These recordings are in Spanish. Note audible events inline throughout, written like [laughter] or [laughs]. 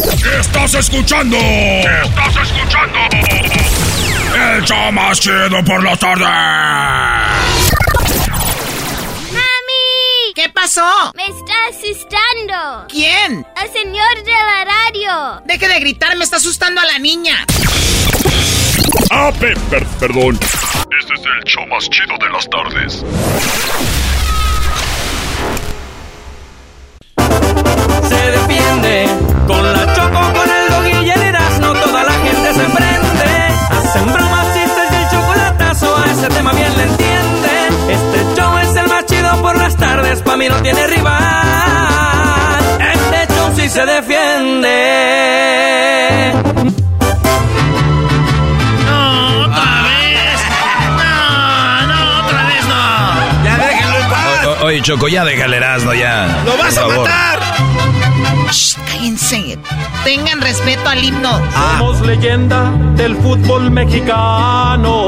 ¿Qué estás escuchando? ¿Qué estás escuchando? El show más chido por la tarde. ¡Mami! ¿Qué pasó? Me está asustando. ¿Quién? El señor de la radio. Deje de gritar, me está asustando a la niña. Ah, per, per, perdón. Este es el show más chido de las tardes. Se defiende con la choco, con el dog y el Erasmo, toda la gente se prende. Hacen bromas, chistes y el chocolatazo, a ese tema bien le entiende. Este show es el más chido por las tardes, pa' mí no tiene rival. Este show sí se defiende. No, otra vez. No, no, otra vez no. Ya déjenlo en paz. O- oye, Choco, ya déjale Erasmo, ya. ¡Lo vas a favor. Matar! Shh, cállense. Tengan respeto al himno. Somos leyenda del fútbol mexicano.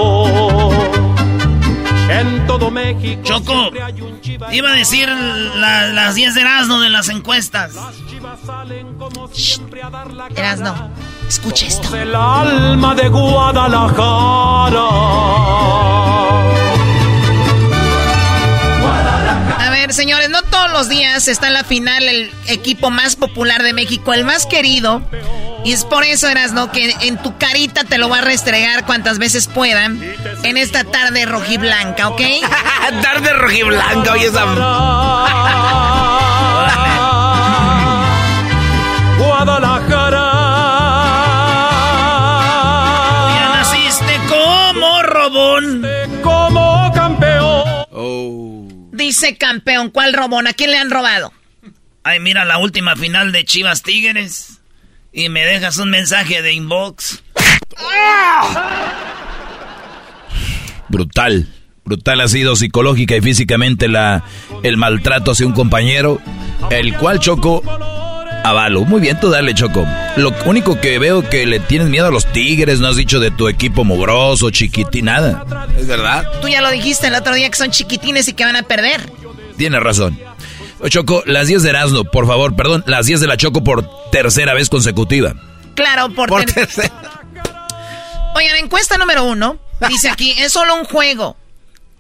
En todo México. Choco, siempre hay un Chivas. Iba a decir la- las 10 de Erasmo de las encuestas. Chivas salen como siempre a dar la cara. Erasno, escucha esto. El alma de Guadalajara. Señores, no todos los días está en la final el equipo más popular de México, el más querido. Y es por eso, Erasno, que en tu carita te lo va a restregar cuantas veces puedan en esta tarde rojiblanca, ¿ok? [laughs] Tarde rojiblanca, oye esa. [laughs] Dice campeón, ¿cuál robón? ¿A quién le han robado? Ay, mira la última final de Chivas Tigres. Y me dejas un mensaje de inbox. Brutal. Brutal ha sido psicológica y físicamente la, el maltrato hacia un compañero, el cual Choco avalo. Muy bien, tú dale, Choco. Lo único que veo que le tienes miedo a los tigres, no has dicho de tu equipo mugroso, chiquitín, nada. ¿Es verdad? Tú ya lo dijiste el otro día que son chiquitines y que van a perder. Tienes razón. Choco, las 10 de Erasmo, por favor, perdón, las 10 de la Choco por tercera vez consecutiva. Claro, por, Por ter- tercera. Oigan, encuesta número uno. Dice aquí, es solo un juego.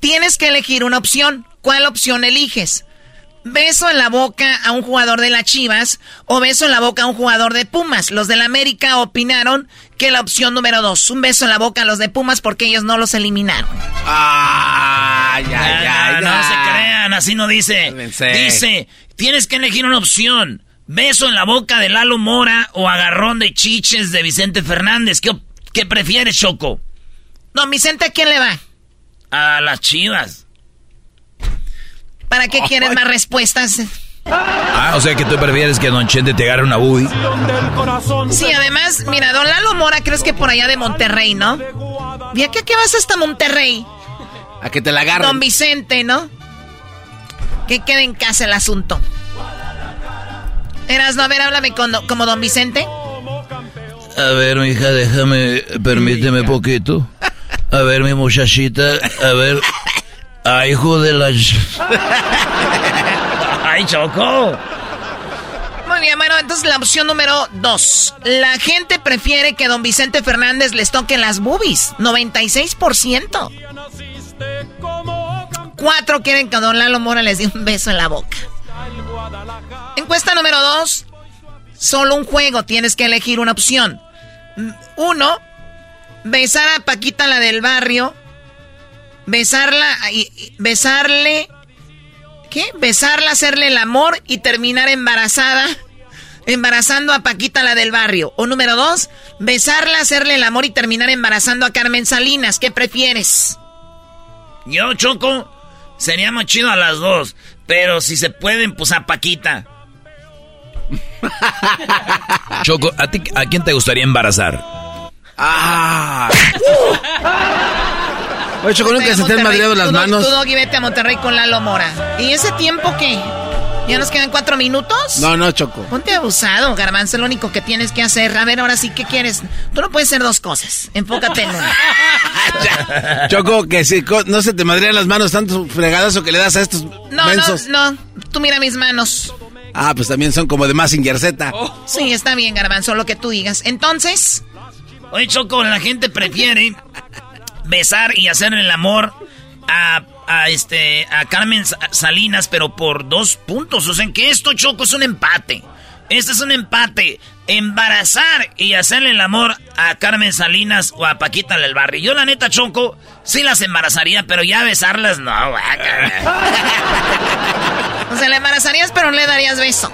Tienes que elegir una opción. ¿Cuál opción eliges? ¿Beso en la boca a un jugador de las Chivas o beso en la boca a un jugador de Pumas? Los del América opinaron que la opción número dos, un beso en la boca a los de Pumas porque ellos no los eliminaron. Ay, ay, ay, Ah, ay. no se crean, así no dice. Cálmense. Dice, tienes que elegir una opción. Beso en la boca de Lalo Mora o agarrón de chiches de Vicente Fernández. ¿Qué, qué prefieres, Choco? Don Vicente, ¿a quién le va? A las chivas. ¿Para qué quieres más respuestas? Ah, o sea que tú prefieres que Don Chente te agarre una booty. Sí, además, mira, don Lalo Mora, crees que por allá de Monterrey, ¿no? ¿Y a qué, qué vas hasta Monterrey? A que te la agarren. Don Vicente, ¿no? Que quede en casa el asunto. Eras, no, a ver, háblame con como don Vicente. A ver, mija, déjame, permíteme poquito. A ver, mi muchachita, a ver. [laughs] Ay, hijo de la... [laughs] ¡Ay, Choco! Muy bien, bueno, entonces la opción número dos. La gente prefiere que don Vicente Fernández les toque las boobies. 96%. Cuatro quieren que don Lalo Mora les dé un beso en la boca. Encuesta número dos. solo un juego, tienes que elegir una opción. Mm, Uno, besar a Paquita la del barrio, besarla, y- besarle, ¿qué? Besarla, hacerle el amor y terminar embarazada, embarazando a Paquita la del barrio. O número dos, besarla, hacerle el amor y terminar embarazando a Carmen Salinas. ¿Qué prefieres? Yo, Choco, sería más chido a las dos. Pero si se pueden, pues a Paquita. [laughs] Choco, ¿a, ti, ¿a quién te gustaría embarazar? Ah. [laughs] Oye, Choco, nunca se te han madreado las manos. Tú, Doggy, vete a Monterrey con Lalo Mora. ¿Y ese tiempo qué? ¿Ya nos quedan cuatro minutos? No, no, Choco. Ponte abusado, Garbanzo, lo único que tienes que hacer. A ver, ahora sí, ¿qué quieres? Tú no puedes hacer dos cosas. Enfócate en una. [laughs] Choco, que si no se te madrean las manos tanto fregadazo que le das a estos No, mensos. no, no. Tú mira mis manos. Ah, pues también son como de Massinger Z. Sí, está bien, Garbanzo, lo que tú digas. Entonces, Oye, Choco, la gente prefiere besar y hacer el amor a, a, este, a Carmen Sa- Salinas, pero por dos puntos. O sea, que esto, Choco, es un empate. Este es un empate. Embarazar y hacerle el amor a Carmen Salinas o a Paquita del Barrio. Yo, la neta, Choco, sí las embarazaría, pero ya besarlas, no, [laughs] o sea, le embarazarías, pero no le darías beso.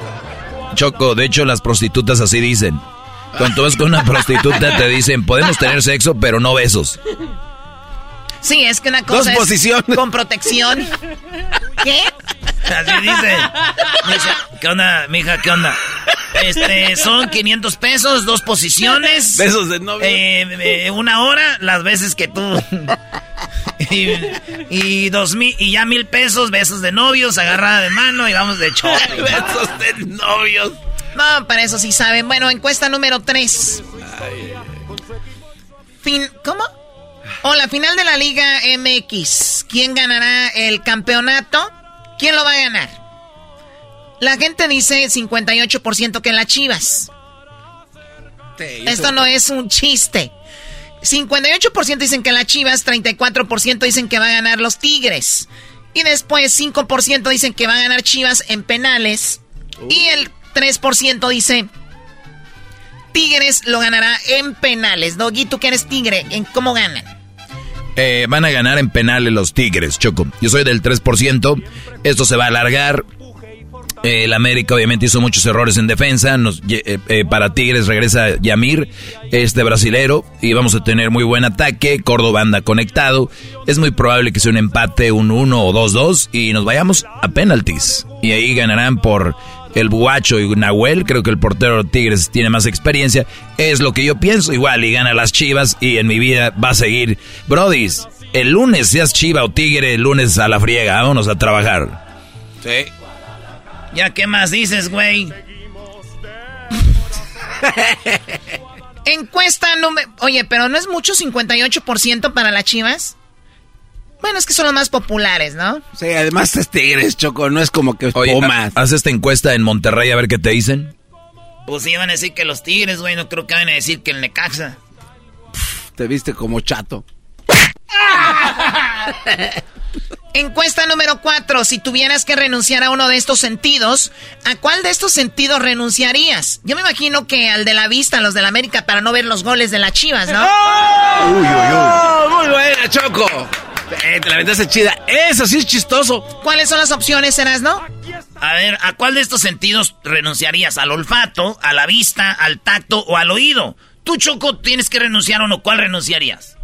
Choco, de hecho las prostitutas así dicen. Cuando vas con una prostituta te dicen, podemos tener sexo, pero no besos. Sí, es que una cosa Dos es posiciones. con protección. ¿Qué? Así dice. Dice, ¿qué onda, mija? ¿Qué onda? Este, son 500 pesos, dos posiciones. Besos de novio. Eh, eh, una hora, las veces que tú. y, y dos mil, y ya mil pesos, besos de novios, agarrada de mano y vamos de shopping. [laughs] Besos de novios. No, para eso sí saben. Bueno, encuesta número 3. Fin, ¿Cómo? O la final de la Liga MX. ¿Quién ganará el campeonato? ¿Quién lo va a ganar? La gente dice 58% que las Chivas. Esto no es un chiste. 58% dicen que las Chivas, 34% dicen que va a ganar los Tigres. Y después 5% dicen que va a ganar Chivas en penales. Y el 3% dice Tigres lo ganará en penales. Doggy, tú que eres tigre, ¿en cómo ganan? Eh, van a ganar en penales los Tigres, Choco. Yo soy del 3%. Esto se va a alargar. El América obviamente hizo muchos errores en defensa. Nos, eh, eh, para Tigres regresa Yamir, este brasilero, y vamos a tener muy buen ataque. Córdoba anda conectado. Es muy probable que sea un empate, un 1 o 2-2, y nos vayamos a penaltis. Y ahí ganarán por el Buacho y Nahuel. Creo que el portero de Tigres tiene más experiencia. Es lo que yo pienso. Igual, y gana las chivas, y en mi vida va a seguir. Brodis, el lunes seas chiva o tigre, el lunes a la friega. Vámonos a trabajar. Sí. ¿Ya qué más dices, güey? [laughs] Encuesta número... Oye, pero ¿no es mucho 58% para las chivas? Bueno, es que son los más populares, ¿no? Sí, además es Tigres, Choco, no es como que Oye, Pumas. haz esta encuesta en Monterrey a ver qué te dicen. Pues iban a decir que los Tigres, güey, no creo que van a decir que el Necaxa. Te viste como chato. [laughs] Encuesta número 4. Si tuvieras que renunciar a uno de estos sentidos, ¿a cuál de estos sentidos renunciarías? Yo me imagino que al de la vista, los de la América, para no ver los goles de las chivas, ¿no? Uy, uy, uy. Muy buena, Choco. Eh, te la aventaste chida. Eso sí es chistoso. ¿Cuáles son las opciones, no? A ver, ¿a cuál de estos sentidos renunciarías? ¿Al olfato, a la vista, al tacto o al oído? Tú, Choco, tienes que renunciar a uno. ¿Cuál renunciarías?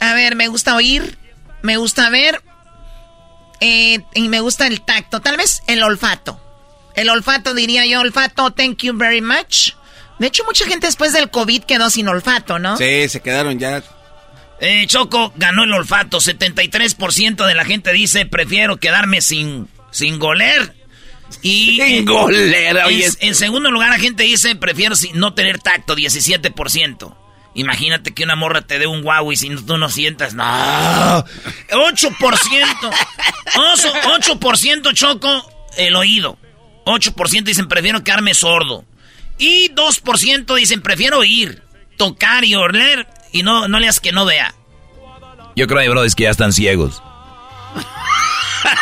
A ver, me gusta oír, me gusta ver eh, y me gusta el tacto. Tal vez el olfato. El olfato, diría yo, olfato, thank you very much. De hecho, mucha gente después del COVID quedó sin olfato, ¿no? Sí, se quedaron ya. Eh, Choco ganó el olfato. 73% de la gente dice prefiero quedarme sin, sin goler. Y [laughs] Sin en- goler, en, oye. en segundo lugar, la gente dice prefiero sin- no tener tacto. 17%. Imagínate que una morra te dé un guau y si no- tú no sientas. No. 8%. Oso, 8% Choco el oído. 8% dicen prefiero quedarme sordo. Y 2% dicen prefiero oír, tocar y oler y no, no le hagas que no vea. Yo creo, bro, es que ya están ciegos.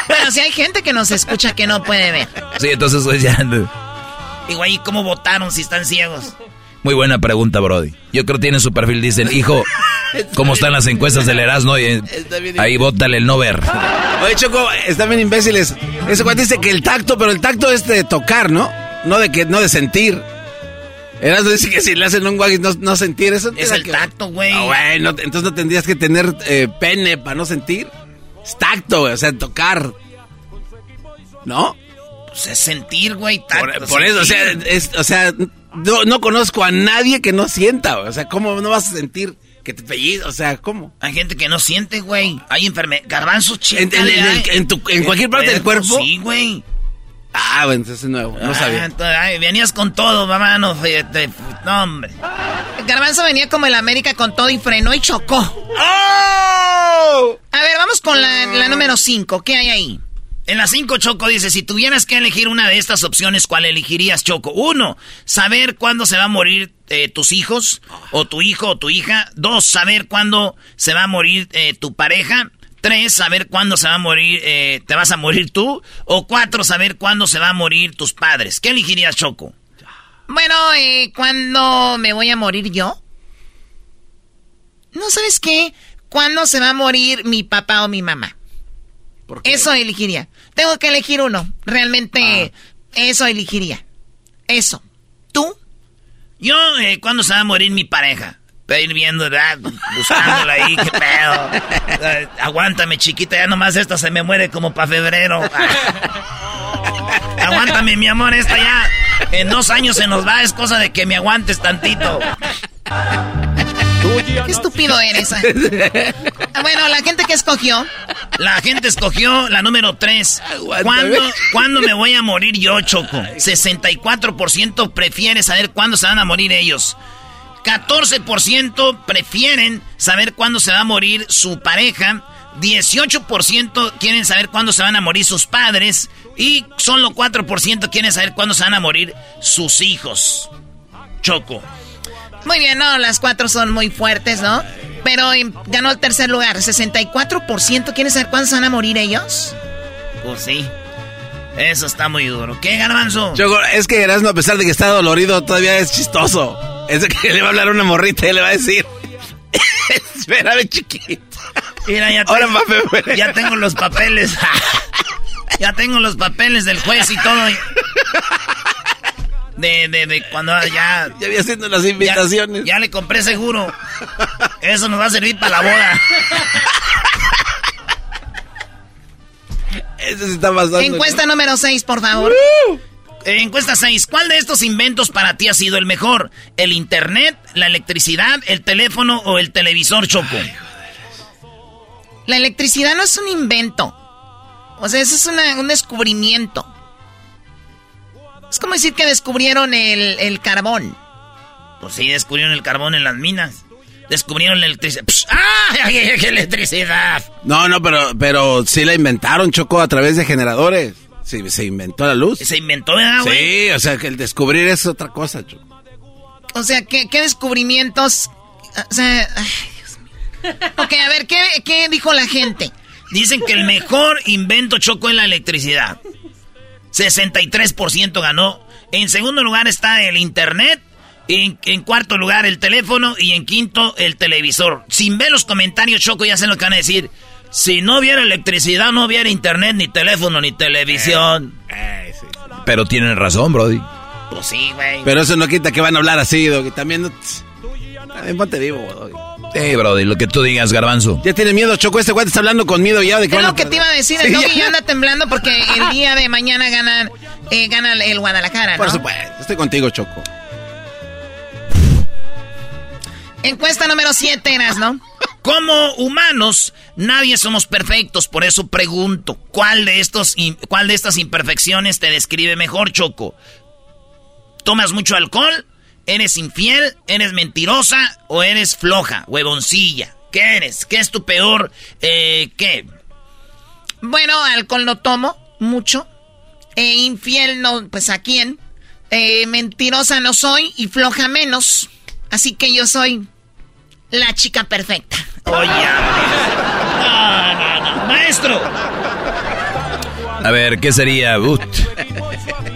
Pero si hay gente que nos escucha que no puede ver. Sí, entonces pues, ya... Digo, ahí, ¿cómo votaron si están ciegos? Muy buena pregunta, Brody. Yo creo que tiene su perfil, dicen, hijo, ¿cómo están las encuestas del Erasmo? Y, ahí bótale el no ver. Oye, Choco, están bien imbéciles. Ese cuate dice que el tacto, pero el tacto es de tocar, ¿no? No de que, no de sentir. Erasmo dice que si le hacen un guagis no, no sentir eso. Es el tacto, güey. Ah, güey, no, entonces no tendrías que tener eh, pene para no sentir. Es tacto, güey, o sea, tocar. ¿No? Pues es sentir, güey, tacto. Por, eso, o sea, es, o sea no, no, conozco a nadie que no sienta, güey. O sea, ¿cómo no vas a sentir que te pellizca? O sea, ¿cómo? Hay gente que no siente, güey. Hay enfermedades. Garbanzos, ¿En, en, en, cualquier parte del cuerpo? Sí, güey. Ah, bueno, entonces es nuevo, no ah, sabía. Ay, venías con todo, mamá, no, no, hombre. Garbanzo venía como el América con todo y frenó y chocó. ¡Oh! A ver, vamos con la, la número 5. ¿Qué hay ahí? En la 5, Choco dice, si tuvieras que elegir una de estas opciones, ¿cuál elegirías, Choco? Uno, saber cuándo se va a morir eh, tus hijos, o tu hijo o tu hija. Dos, saber cuándo se va a morir eh, tu pareja. Tres, saber cuándo se va a morir, eh, te vas a morir tú. O cuatro, saber cuándo se va a morir tus padres. ¿Qué elegirías, Choco? Bueno, ¿cuándo me voy a morir yo? ¿No sabes qué? ¿Cuándo se va a morir mi papá o mi mamá? Eso elegiría. Tengo que elegir uno. Realmente, ah. eso elegiría. Eso. ¿Tú? Yo, eh, ¿cuándo se va a morir mi pareja? Voy a ir viendo, ¿verdad? Buscándola ahí, qué pedo. Eh, aguántame, chiquita, ya nomás esta se me muere como para febrero. aguántame, mi amor, esta ya en dos años se nos va, es cosa de que me aguantes tantito. Qué estúpido eres. Ah, bueno, la gente que escogió. La gente escogió la número 3. ¿Cuándo, ¿Cuándo, me voy a morir yo, Choco? 64% prefiere saber cuándo se van a morir ellos. 14% prefieren saber cuándo se va a morir su pareja. 18% quieren saber cuándo se van a morir sus padres. Y solo 4% quieren saber cuándo se van a morir sus hijos. Choco. Muy bien, no, las cuatro son muy fuertes, ¿no? Pero ganó el tercer lugar, 64%. ¿Quieren saber cuándo se van a morir ellos? Pues sí. Eso está muy duro. ¿Qué, Garbanzo? Choco, es que Erasmo, a pesar de que está dolorido, todavía es chistoso. Es de que [laughs] le va a hablar una morrita y le va a decir... [laughs] Espérame, chiquita. Mira, ya, Ahora tengo, ya tengo los papeles. [laughs] ya tengo los papeles del juez y todo. De, de, de cuando ya... Ya había haciendo las invitaciones. Ya, le compré seguro. Eso nos va a servir para la boda. Eso se está pasando. Encuesta número 6, por favor. Encuesta 6. ¿Cuál de estos inventos para ti ha sido el mejor? ¿El internet, la electricidad, el teléfono o el televisor, Choco? la electricidad no es un invento. O sea, eso es un descubrimiento. Es como decir que descubrieron el, carbón. Pues sí, descubrieron el carbón en las minas. Descubrieron la electricidad. ¡Ah! ¡Qué electricidad! No, no, pero, pero sí la inventaron, Choco, a través de generadores. Se inventó la luz. ¿Se inventó, güey? Sí, o sea, que el descubrir es otra cosa, Choco. O sea, ¿qué, descubrimientos? O sea, ay, Dios mío. Ok, a ver, ¿qué, ¿qué dijo la gente? Dicen que el mejor invento, Choco, es la electricidad. 63% ganó. En segundo lugar está el internet. En, en, cuarto lugar el teléfono. Y en quinto el televisor. Sin ver los comentarios, Choco, ya sé lo que van a decir. Si no hubiera electricidad, no hubiera internet, ni teléfono, ni televisión. Eh, eh, Pero tienen razón, Brody. Pues sí, güey. Pero eso no quita que van a hablar así, Doggy. También, no... también ponte vivo, Doggy. Sí, Brody, lo que tú digas, Garbanzo. Ya tiene miedo, Choco. Este güey está hablando con miedo ya de que. Es lo que te iba a decir. El sí, ya anda [laughs] temblando porque el día de mañana gana, eh, gana el Guadalajara, ¿no? Por supuesto. Estoy contigo, Choco. Encuesta número 7, Eras, ¿no? Como humanos, nadie somos perfectos, por eso pregunto, ¿cuál de, estos, ¿cuál de estas imperfecciones te describe mejor, Choco? ¿Tomas mucho alcohol? ¿Eres infiel? ¿Eres mentirosa? ¿O eres floja, huevoncilla? ¿Qué eres? ¿Qué es tu peor? Eh, ¿Qué? Bueno, alcohol no tomo mucho. Eh, infiel no, pues a quién. Eh, mentirosa no soy y floja menos. Así que yo soy la chica perfecta. Oye, no, no, no. maestro. A ver, ¿qué sería?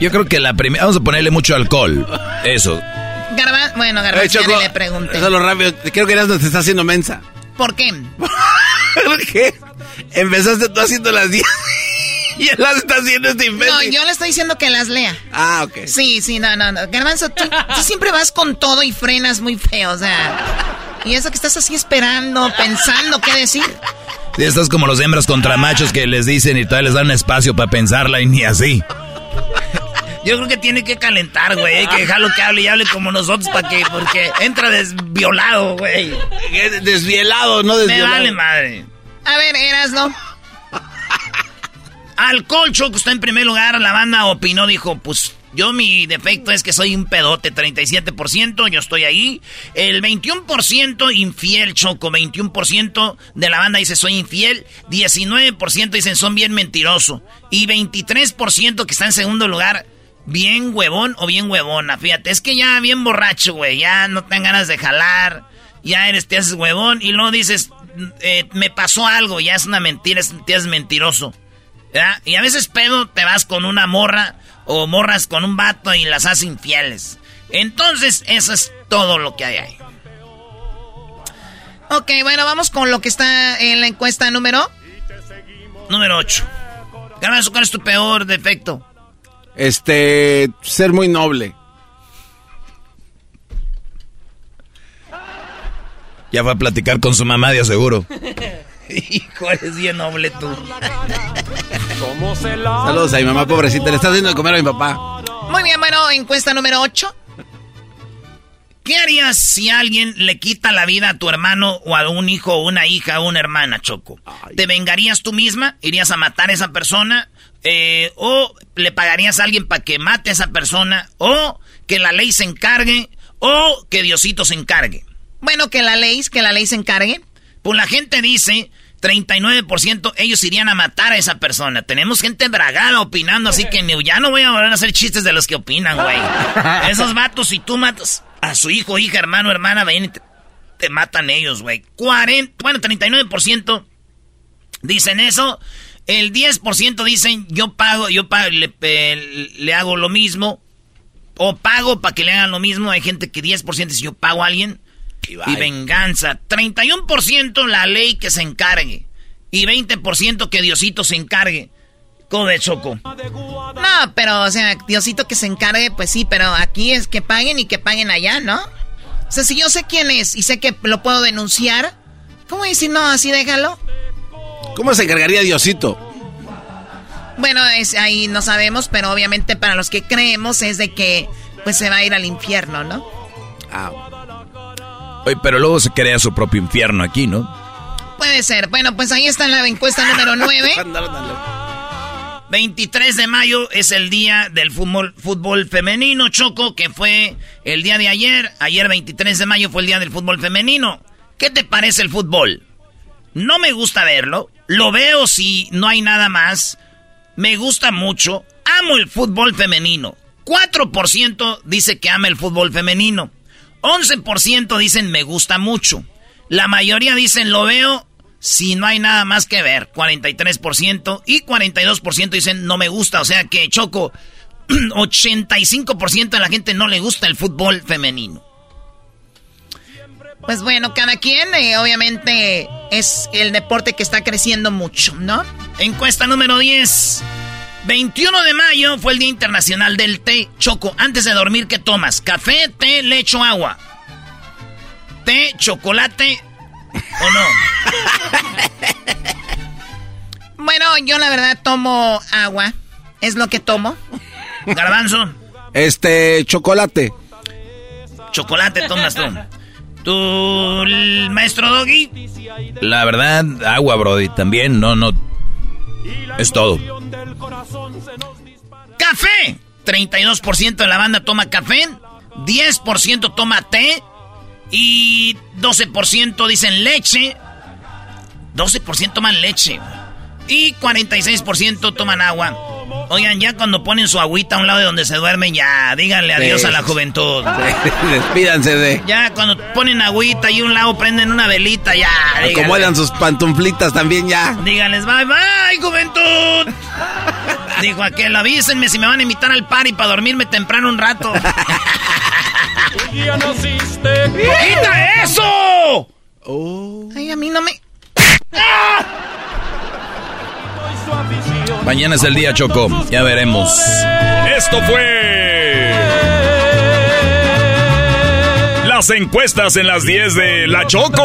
Yo creo que la primera. Vamos a ponerle mucho alcohol. Eso. Garba, bueno, Choco, ya ni le pregunté. Solo rápido. Creo que Erasmo te está haciendo mensa. ¿Por qué? [laughs] ¿Por qué? Empezaste tú haciendo las 10 [laughs] y él las está haciendo este imbécil. No, yo le estoy diciendo que las lea. Ah, ok. Sí, sí, no, no, no. Garbanzo, tú, tú siempre vas con todo y frenas muy feo, o sea. Y eso que estás así esperando, pensando qué decir. Sí, estás como los hembras contra machos que les dicen y todavía les dan espacio para pensarla y ni así. Yo creo que tiene que calentar, güey. Hay que dejarlo que hable y hable como nosotros para que, porque entra desviolado, güey. Desvielado, no Me desvielado. vale madre. A ver, eras, ¿no? Alcohol, Choco está en primer lugar. La banda opinó, dijo, pues yo mi defecto es que soy un pedote, 37%, yo estoy ahí. El 21% infiel, Choco, 21% de la banda dice soy infiel. 19% dicen son bien mentiroso. Y 23% que está en segundo lugar, bien huevón o bien huevona. Fíjate, es que ya bien borracho, güey, ya no te dan ganas de jalar. Ya eres, te haces huevón y luego dices, eh, me pasó algo, ya es una mentira, es, te haces mentiroso. Y a veces pedo te vas con una morra o morras con un vato y las haces infieles. Entonces, eso es todo lo que hay ahí. Ok, bueno, vamos con lo que está en la encuesta número. Número 8. Garbanzo, ¿cuál es tu peor defecto? Este, ser muy noble. Ya fue a platicar con su mamá, de seguro. [laughs] Hijo, eres bien noble tú. [laughs] Saludos a mi mamá pobrecita. Le está haciendo de comer a mi papá. Muy bien, bueno, encuesta número 8. ¿Qué harías si alguien le quita la vida a tu hermano o a un hijo o una hija o una hermana, Choco? ¿Te vengarías tú misma? ¿Irías a matar a esa persona? Eh, ¿O le pagarías a alguien para que mate a esa persona? ¿O que la ley se encargue? ¿O que Diosito se encargue? Bueno, que la ley, que la ley se encargue. Pues la gente dice, 39% ellos irían a matar a esa persona. Tenemos gente bragada opinando, así que ya no voy a volver a hacer chistes de los que opinan, güey. [laughs] Esos vatos, si tú matas a su hijo, hija, hermano, hermana, ven y te, te matan ellos, güey. 40, bueno, 39% dicen eso. El 10% dicen, yo pago, yo pago, le, eh, le hago lo mismo. O pago para que le hagan lo mismo. Hay gente que 10% dice, yo pago a alguien. Y, venganza. 31% la ley que se encargue. Y 20% que Diosito se encargue. ¿Cómo de Choco? No, pero, o sea, Diosito que se encargue, pues sí, pero aquí es que paguen y que paguen allá, ¿no? O sea, si yo sé quién es y sé que lo puedo denunciar, ¿cómo decir no, así déjalo? ¿Cómo se encargaría Diosito? Bueno, es, ahí no sabemos, pero obviamente para los que creemos es de que pues se va a ir al infierno, ¿no? Ah. Oye, pero luego se crea su propio infierno aquí, ¿no? Puede ser. Bueno, pues ahí está la encuesta número 9. 23 [laughs] de mayo es el día del fútbol, fútbol femenino, Choco, que fue el día de ayer. Ayer 23 de mayo fue el día del fútbol femenino. ¿Qué te parece el fútbol? No me gusta verlo. Lo veo si no hay nada más. Me gusta mucho. Amo el fútbol femenino. 4% dice que ama el fútbol femenino. 11% dicen me gusta mucho. La mayoría dicen lo veo si no hay nada más que ver. 43% y 42% dicen no me gusta. O sea que Choco, [clears throat] 85% de la gente no le gusta el fútbol femenino. Pues bueno, cada quien, eh, obviamente, es el deporte que está creciendo mucho, ¿no? Encuesta número 10. 21 de mayo fue el Día Internacional del Té. Choco, antes de dormir, ¿qué tomas? ¿Café, té, leche o agua? ¿Té, chocolate o no? [laughs] Bueno, yo la verdad tomo agua. Es lo que tomo. Garbanzo, Este, chocolate. chocolate tomas tú. ¿Tu maestro Doggy? La verdad, agua, Brody, también, no, no. Es todo. ¡Café! 32% de la banda toma café, 10% toma té y 12% dicen leche. 12% toman leche. Y 46% toman agua. Oigan, ya cuando ponen su agüita a un lado de donde se duermen, ya, díganle adiós Sí. a la juventud. [laughs] Despídanse de. Ya cuando ponen agüita y un lado prenden una velita, ya. díganle. Acomodan sus pantuflitas también ya. Díganles bye bye, juventud. [laughs] Dijo aquel, avísenme si me van a invitar al party para dormirme temprano un rato. [laughs] ¡Quita eso! Oh. Ay, a mí no me... Mañana es el día, Choco. Ya veremos. Esto fue... Las encuestas en las 10 de La Choco.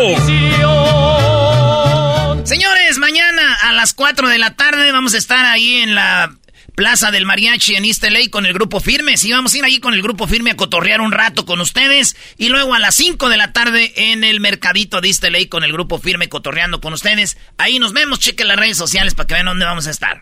Señores, mañana a las 4 de la tarde vamos a estar ahí en la Plaza del Mariachi en East LA con el grupo firme. Sí, vamos a ir ahí con el grupo firme a cotorrear un rato con ustedes. Y luego a las 5 de la tarde en el mercadito de East LA con el grupo firme cotorreando con ustedes. Ahí nos vemos, chequen las redes sociales para que vean dónde vamos a estar.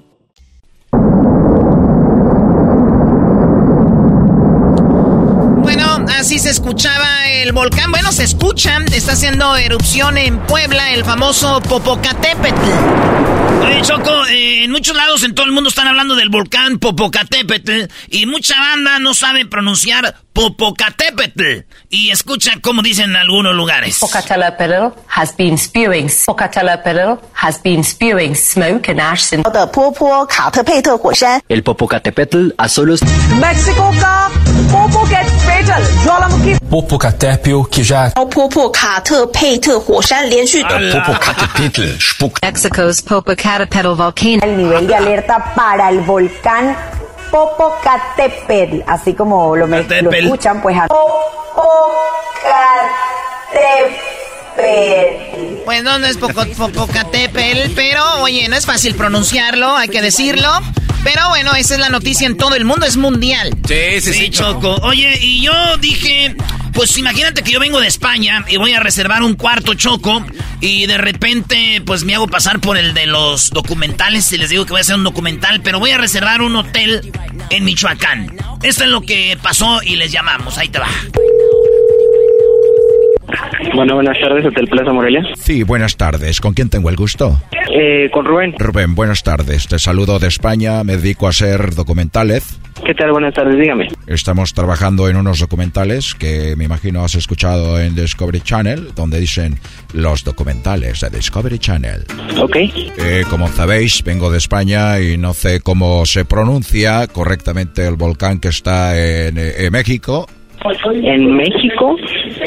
Así se escuchaba el volcán. Bueno, se escuchan. Está haciendo erupción en Puebla el famoso Popocatépetl. Oye, Choco, eh, en muchos lados en todo el mundo están hablando del volcán Popocatépetl y mucha banda no sabe pronunciar Popocatépetl. Y escucha cómo dicen en algunos lugares. Popocatépetl has been spewing. Popocatépetl has been spewing smoke and ash. El Popocatépetl a solo México 开战了。波普卡特佩基扎，波普卡特佩特火山连续的波普卡特佩特 Mexico's Popocatépetl volcano. El nivel de alerta para el volcán Popocatépetl, así como lo, me, lo escuchan, pues. Popocatépetl. Pues no, no es Poco- Popocatépetl, pero oye, no es fácil pronunciarlo, hay que decirlo. Pero bueno, esa es la noticia en todo el mundo, es mundial. Sí, sí, sí, Choco. Oye, y yo dije, pues imagínate que yo vengo de España y voy a reservar un cuarto Choco y de repente pues me hago pasar por el de los documentales y les digo que voy a hacer un documental, pero voy a reservar un hotel en Michoacán. Esto es lo que pasó y les llamamos, ahí te va. Bueno, buenas tardes, Hotel Plaza Morelia. Sí, buenas tardes. ¿Con quién tengo el gusto? Eh, con Rubén. Rubén, buenas tardes. Te saludo de España. Me dedico a hacer documentales. ¿Qué tal? Buenas tardes, dígame. Estamos trabajando en unos documentales que me imagino has escuchado en Discovery Channel, donde dicen los documentales de Discovery Channel. Ok. Eh, como sabéis, vengo de España y no sé cómo se pronuncia correctamente el volcán que está en, eh, en México. ¿En México?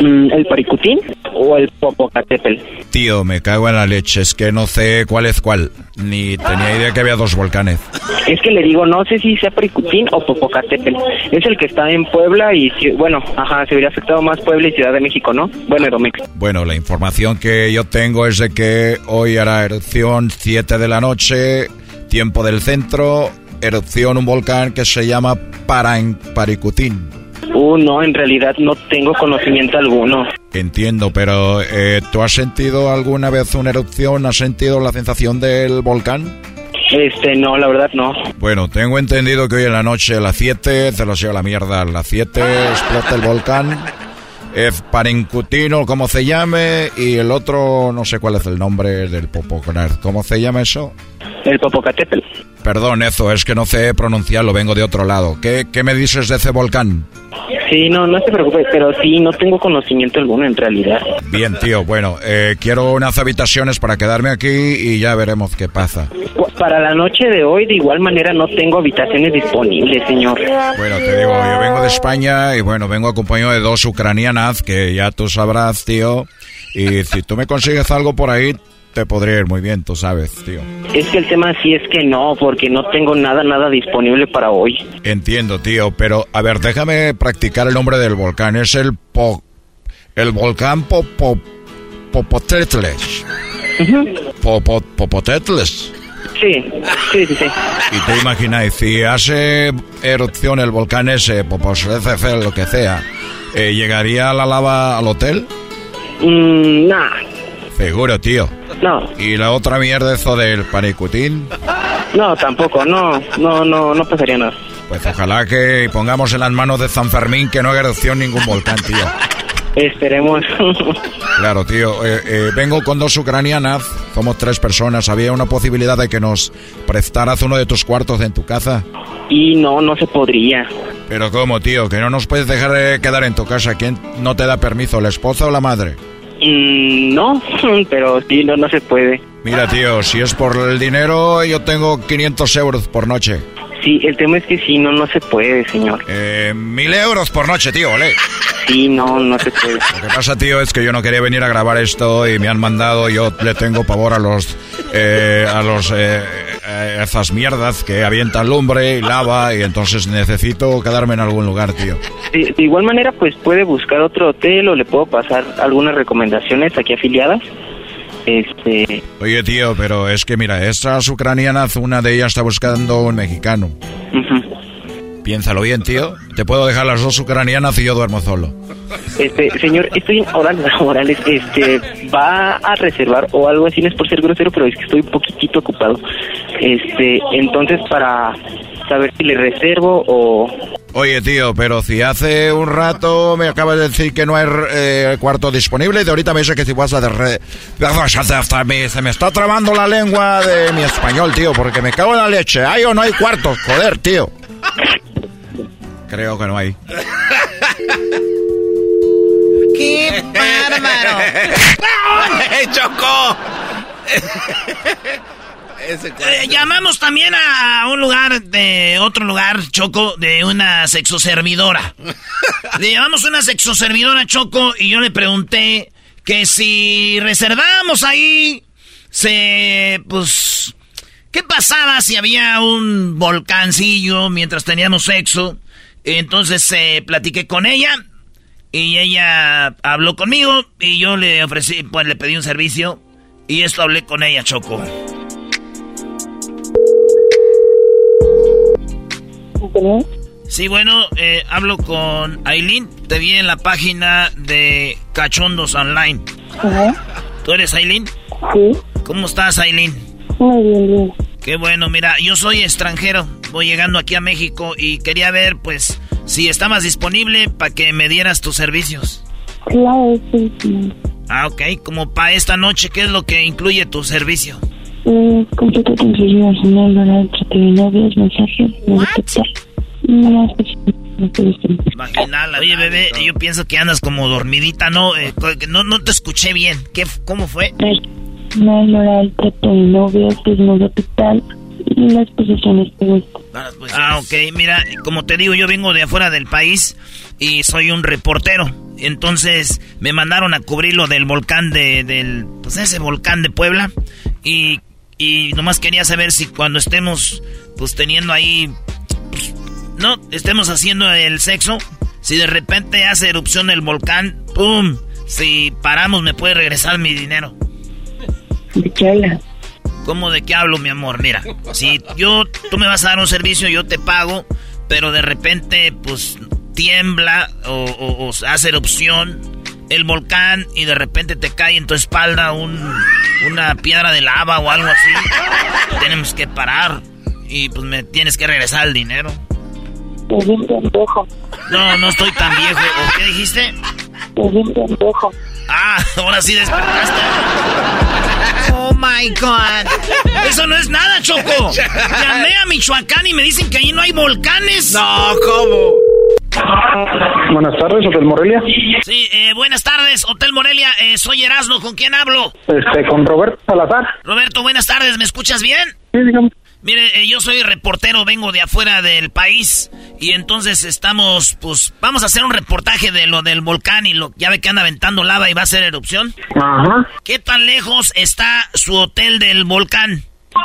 Mm, ¿El Paricutín o el Popocatépetl? Tío, me cago en la leche, es que no sé cuál es cuál. Ni tenía idea que había dos volcanes. Es que le digo, no sé si sea Paricutín o Popocatépetl. Es el que está en Puebla y, bueno, ajá, se hubiera afectado más Puebla y Ciudad de México, ¿no? Bueno, Edomex. Bueno, la información que yo tengo es de que hoy hará erupción 7 de la noche, tiempo del centro, erupción un volcán que se llama Parancaricutín. Uh, no, en realidad no tengo conocimiento alguno. Entiendo, pero eh, ¿tú has sentido alguna vez una erupción? ¿Has sentido la sensación del volcán? Este, no, la verdad no. Bueno, tengo entendido que hoy en la noche a las 7, se lo lleva la mierda, a las 7 explota el volcán. Es Parincutino, como se llame, y el otro, no sé cuál es el nombre del Popocatépetl. ¿Cómo se llama eso? El Popocatépetl. Perdón, eso, es que no sé pronunciarlo, vengo de otro lado. ¿Qué, qué me dices de ese volcán? Sí, no, no se preocupe, pero sí, no tengo conocimiento alguno en realidad. Bien, tío, bueno, eh, quiero unas habitaciones para quedarme aquí y ya veremos qué pasa. Para la noche de hoy, de igual manera, no tengo habitaciones disponibles, señor. Bueno, te digo, yo vengo de España y bueno, vengo acompañado de dos ucranianas que ya tú sabrás, tío. Y si tú me consigues algo por ahí, te podría ir muy bien, tú sabes, tío. Es que el tema sí es que no, porque no tengo nada, nada disponible para hoy. Entiendo, tío, pero a ver, déjame practicar el nombre del volcán. Es el Po... El volcán Popo... Popotetles. Popo, Popotetles. Sí, sí, sí, sí. Y te imagináis, si hace erupción el volcán ese, Popotetles, lo que sea, eh, ¿llegaría la lava al hotel? Mm, nah. Seguro, tío. No. ¿Y la otra mierda, eso del panicutín? No, tampoco, no, no, no, no pasaría nada. Pues ojalá que pongamos en las manos de San Fermín que no haga erupción ningún volcán, tío. Esperemos. Claro, tío. Eh, eh, vengo con dos ucranianas. Somos tres personas. ¿Había una posibilidad de que nos prestaras uno de tus cuartos en tu casa? Y no, no se podría. Pero ¿cómo, tío? ¿Que no nos puedes dejar de quedar en tu casa? ¿Quién no te da permiso? ¿La esposa o la madre? Mm, no, [laughs] pero sí, no, no se puede. Mira, tío, si es por el dinero, yo tengo 500 euros por noche. Sí, el tema es que sí, no, no se puede, señor. Eh, mil euros por noche, tío, ¿vale? Sí, no, no se puede. Lo que pasa, tío, es que yo no quería venir a grabar esto y me han mandado, yo le tengo pavor a los, eh, a los, eh, eh, esas mierdas que avientan lumbre y lava y entonces necesito quedarme en algún lugar, tío. De, de igual manera, pues puede buscar otro hotel o le puedo pasar algunas recomendaciones aquí afiliadas. Este, Oye, tío, pero es que mira, estas ucranianas, una de ellas está buscando un mexicano. Piénsalo bien, tío. Te puedo dejar las dos ucranianas y yo duermo solo. este, señor, estoy en horas laborales, [laughs] este, va a reservar o algo así, no es por ser grosero, pero es que estoy un poquitito ocupado. Este, entonces para saber si le reservo o... Oye, tío, pero si hace un rato me acabas de decir que no hay eh, cuarto disponible y de ahorita me dice que si vas a... De re- se me está trabando la lengua de mi español, tío, porque me cago en la leche. ¿Hay o no hay cuartos? Joder, tío. Creo que no hay. [laughs] ¡Qué bárbaro! [laughs] ¡Chocó! [laughs] Eh, llamamos también a un lugar de otro lugar, Choco, de una sexoservidora. [laughs] le llamamos una sexoservidora, Choco, y yo le pregunté que si reservábamos ahí, se, pues, ¿qué pasaba si había un volcancillo mientras teníamos sexo? Entonces eh, platiqué con ella y ella habló conmigo y yo le ofrecí, pues le pedí un servicio y esto hablé con ella, Choco. Sí, bueno, eh, hablo con Aileen. Te vi en la página de Cachondos Online. ¿Tú eres Aileen? Sí. ¿Cómo estás, Aileen? Muy bien, bien. Qué bueno, mira, yo soy extranjero. Voy llegando aquí a México y quería ver, pues, si estabas disponible para que me dieras tus servicios. Claro, sí, sí. Ah, ok. Como para esta noche, ¿qué es lo que incluye tu servicio? Eh, completo atención nacional, ganar entre novios, mensajes, pues. Vaginal. Oye, bebé, yo pienso que andas como dormidita, ¿no? Eh, que no, no te escuché bien. ¿Qué, ¿Cómo fue? No ignorar el trato de novios, desnudo total y las posiciones que gustan. Ah, ok. Mira, como te digo, yo vengo de afuera del país y soy un reportero. Entonces me mandaron a cubrir lo del volcán de, del, pues ese volcán de Puebla. Y, y nomás quería saber si cuando estemos, pues teniendo ahí, pues, no, estemos haciendo el sexo, si de repente hace erupción el volcán, ¡pum! Si paramos me puede regresar mi dinero. Bichala. ¿Cómo de qué hablo, mi amor? Mira, si yo, tú me vas a dar un servicio, yo te pago, pero de repente, pues, tiembla o, o, hace erupción el volcán y de repente te cae en tu espalda un, una piedra de lava o algo así. Tenemos que parar y pues me tienes que regresar el dinero. No, no estoy tan viejo. ¿O qué dijiste? Ah, ahora sí despertaste. Oh my God. Eso no es nada, Choco. Llamé a Michoacán y me dicen que ahí no hay volcanes. No, ¿cómo? Buenas tardes, Hotel Morelia. Sí, eh, buenas tardes, Hotel Morelia. Eh, soy Erasmo, ¿con quién hablo? Este, con Roberto Salazar. Roberto, buenas tardes, ¿me escuchas bien? Sí, dígame. Mire, eh, yo soy reportero, vengo de afuera del país y entonces estamos, pues, vamos a hacer un reportaje de lo del volcán y lo ya ve que anda aventando lava y va a hacer erupción. Ajá. ¿Qué tan lejos está su hotel del volcán?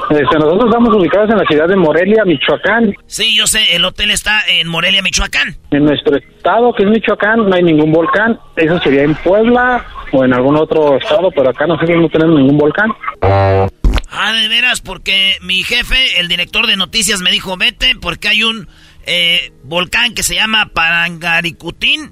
Este, nosotros estamos ubicados en la ciudad de Morelia, Michoacán. Sí, yo sé, el hotel está en Morelia, Michoacán. En nuestro estado, que es Michoacán, no hay ningún volcán. Eso sería en Puebla o en algún otro estado, pero acá nosotros no tenemos ningún volcán. Ah, de veras, porque mi jefe, el director de noticias, me dijo, vete, porque hay un eh, volcán que se llama Parangaricutín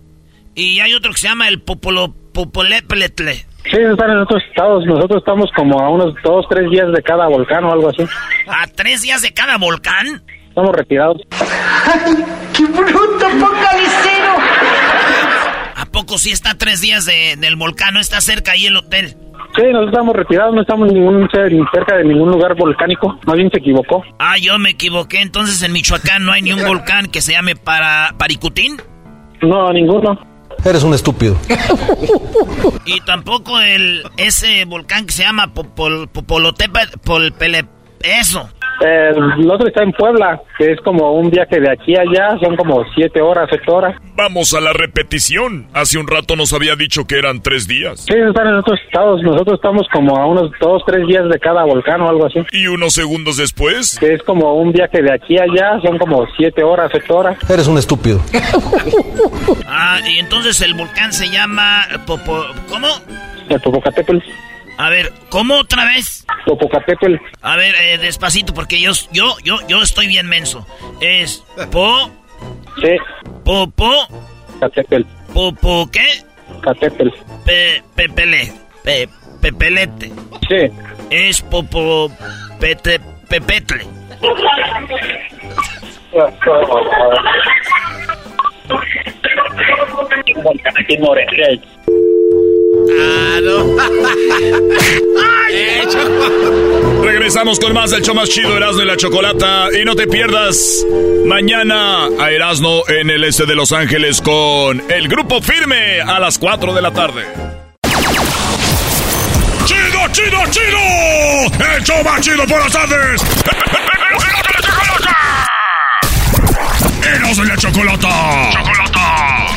y hay otro que se llama el Popolo, Popolepletle. Sí, están en otros estados. Nosotros estamos como a unos dos, tres días de cada volcán o algo así. ¿A tres días de cada volcán? Estamos retirados. ¡Qué bruto, focalicero! ¿A poco sí está a tres días del volcán? ¿No está cerca ahí el hotel? Sí, nosotros estamos retirados, no estamos ningún, cerca de ningún lugar volcánico. Más bien se equivocó. Ah, yo me equivoqué. Entonces en Michoacán no hay ni un [laughs] volcán que se llame para Paricutín. No, ninguno. Eres un estúpido. y tampoco el ese volcán que se llama Popol, Popolotepetl, eso. El otro está en Puebla, que es como un viaje de aquí a allá, son como siete horas, ocho horas. Vamos a la repetición. Hace un rato nos había dicho que eran tres días. Sí, están en otros estados. Nosotros estamos como a unos dos, tres días de cada volcán o algo así. ¿Y unos segundos después? Que es como un viaje de aquí a allá, son como siete horas, ocho horas. Eres un estúpido. [laughs] ah, y entonces el volcán se llama Popo... ¿Cómo? El Popocatépetl. A ver, ¿cómo otra vez? Popocatépetl. A ver, eh, despacito, porque yo, yo, yo, yo estoy bien menso. Es po... Sí. Popo... Catepel. ¿Popo qué? Catepel. Pe, pepele. Pe, pepelete. Sí. Es popo... Pete, pepetle. Ah, [laughs] no. Regresamos con más del show más chido Erasmo y la Chocolata. Y no te pierdas mañana a Erasmo en el este de Los Ángeles con el grupo firme a las 4 de la tarde. ¡Chido, chido, chido! ¡El show más chido por las tardes! [laughs] ¡Erasmo y la Chocolata! ¡Chocolata!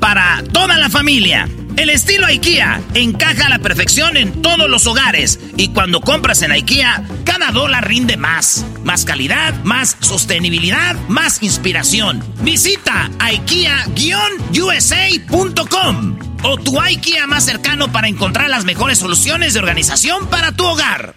para toda la familia. El estilo IKEA encaja a la perfección en todos los hogares y cuando compras en IKEA, cada dólar rinde más. Más calidad, más sostenibilidad, más inspiración. Visita IKEA-USA.com o tu IKEA más cercano para encontrar las mejores soluciones de organización para tu hogar.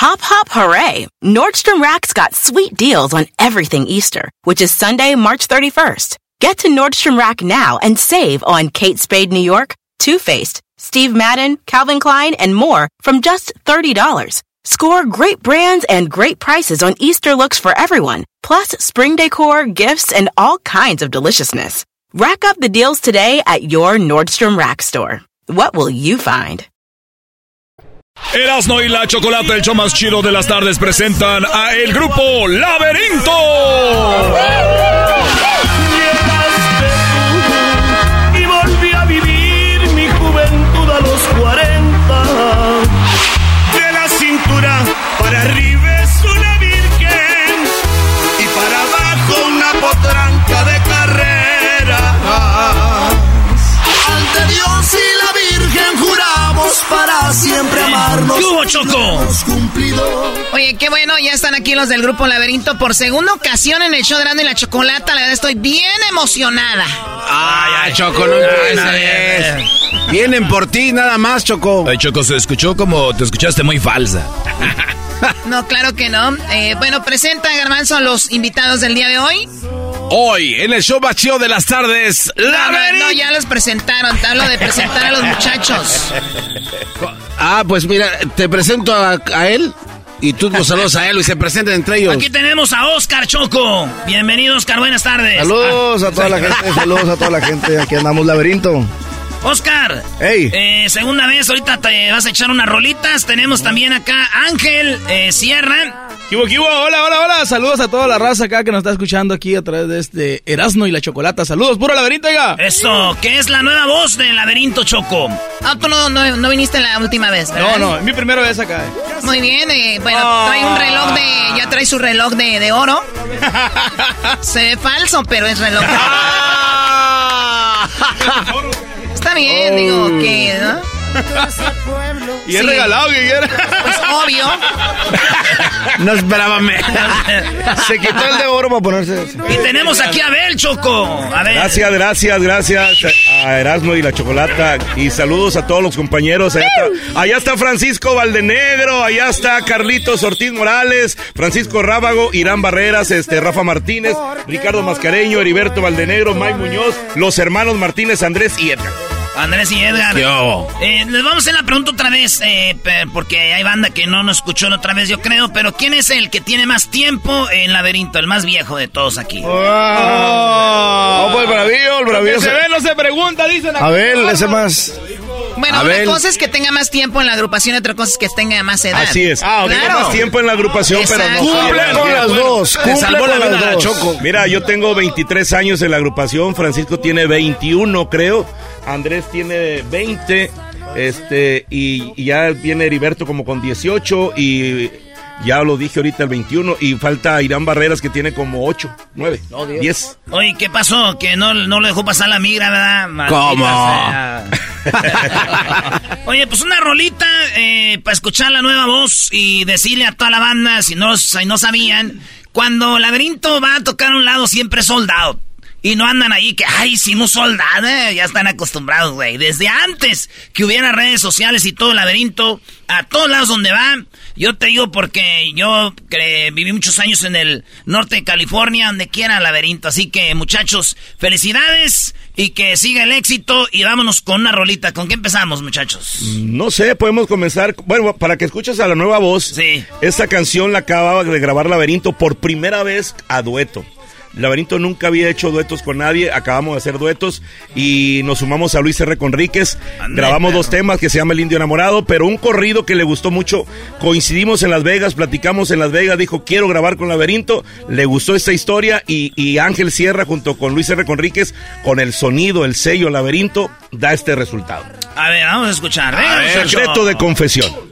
Hop, hop, hooray! Nordstrom Rack's got sweet deals on everything Easter, which is Sunday, March 31st. Get to Nordstrom Rack now and save on Kate Spade New York, Too Faced, Steve Madden, Calvin Klein, and more from just $30. Score great brands and great prices on Easter looks for everyone, plus spring decor, gifts, and all kinds of deliciousness. Rack up the deals today at your Nordstrom Rack store. What will you find? Erasmo y la Chocolate, el show más chido de las tardes, presentan a el grupo Laberinto. Choco. Oye, qué bueno, ya están aquí los del grupo Laberinto por segunda ocasión en el show de Grande y la Chocolata. La verdad estoy bien emocionada. Ay, ay, Choco, no empieces. [laughs] Vienen por ti nada más, Choco. Ay, Choco, se escuchó como te escuchaste muy falsa. No, claro que no. Eh, bueno, presenta, Garbanzo, a los invitados del día de hoy. Hoy, en el show bacheo de las tardes, la no, no, ya los presentaron. Te hablo de presentar a los muchachos. Ah, pues mira, te presento a, a él y tú los saludos a él y se presenten entre ellos. Aquí tenemos a Oscar Choco. Bienvenido, Oscar. Buenas tardes. Saludos a toda la gente. Saludos a toda la gente. Aquí andamos, laberinto. Oscar, hey. Eh, segunda vez, ahorita te vas a echar unas rolitas. Tenemos también acá Ángel eh, Sierra. Kibo, Kibo, hola, hola, hola. Saludos a toda la raza acá que nos está escuchando aquí a través de este Erasmo y la Chocolata. Saludos, puro laberinto, oiga. Eso, ¿qué es la nueva voz del laberinto, Choco? Ah, tú no, no, no, viniste la última vez, ¿verdad? No, no, mi primera vez acá. Eh. Muy bien, eh, bueno, trae un reloj de, ya trae su reloj de, de oro. [laughs] Se ve falso, pero es reloj de oro. [laughs] Está bien, digo que, ¿no? Y es regalado que quiera. Pues obvio. No esperaba. Se quitó el de oro para ponerse. Y tenemos aquí a Abel Choco. A ver. Gracias, gracias, gracias a Erasmo y la Chocolata. Y saludos a todos los compañeros. Allá está, allá está Francisco Valdenegro, allá está Carlitos Ortiz Morales, Francisco Rábago, Irán Barreras, este, Rafa Martínez, Ricardo Mascareño, Heriberto Valdenegro, Mike Muñoz, los hermanos Martínez, Andrés y Edgar. Andrés y Edgar. Eh, les vamos a hacer la pregunta otra vez, eh, porque hay banda que no nos escuchó la otra vez, yo creo. Pero ¿quién es el que tiene más tiempo en laberinto? El más viejo de todos aquí. Oh, oh pues el bravío, el bravío. Se ve, no se pregunta, dicen. A ver, ese más. Bueno, una cosa es que tenga más tiempo en la agrupación, otra cosa es que tenga más edad. Así es. Ah, claro. tenga más tiempo en la agrupación, pero no. Cumple con las dos. Cumple con las dos. Choco. Mira, yo tengo 23 años en la agrupación, Francisco tiene 21, creo. Andrés tiene 20, este, y, ya viene Heriberto como con 18, y ya lo dije ahorita el 21, y falta Irán Barreras que tiene como 8, 9, 10. Oye, ¿qué pasó? Que no, no lo dejó pasar la migra, ¿verdad? ¿Cómo? [laughs] Oye, pues una rolita eh, para escuchar la nueva voz y decirle a toda la banda, si no, si no sabían, cuando Laberinto va a tocar a un lado siempre soldado. Y no andan ahí que, ay, hicimos soldado, eh, ya están acostumbrados, güey. Desde antes que hubiera redes sociales y todo el laberinto, a todos lados donde van. Yo te digo porque yo viví muchos años en el norte de California, donde quiera laberinto. Así que, muchachos, felicidades y que siga el éxito. Y vámonos con una rolita. ¿Con qué empezamos, muchachos? No sé, podemos comenzar. Bueno, para que escuches a la nueva voz. Sí. Esta canción la acababa de grabar Laberinto por primera vez a dueto. Laberinto nunca había hecho duetos con nadie, acabamos de hacer duetos y nos sumamos a Luis R. Conríquez. Grabamos dos temas que se llama El Indio Enamorado, pero un corrido que le gustó mucho. Coincidimos en Las Vegas, platicamos en Las Vegas, dijo quiero grabar con Laberinto, le gustó esta historia y, Ángel Sierra junto con Luis R. Conríquez, con el sonido, el sello Laberinto, da este resultado. A ver, vamos a escuchar. secreto de confesión.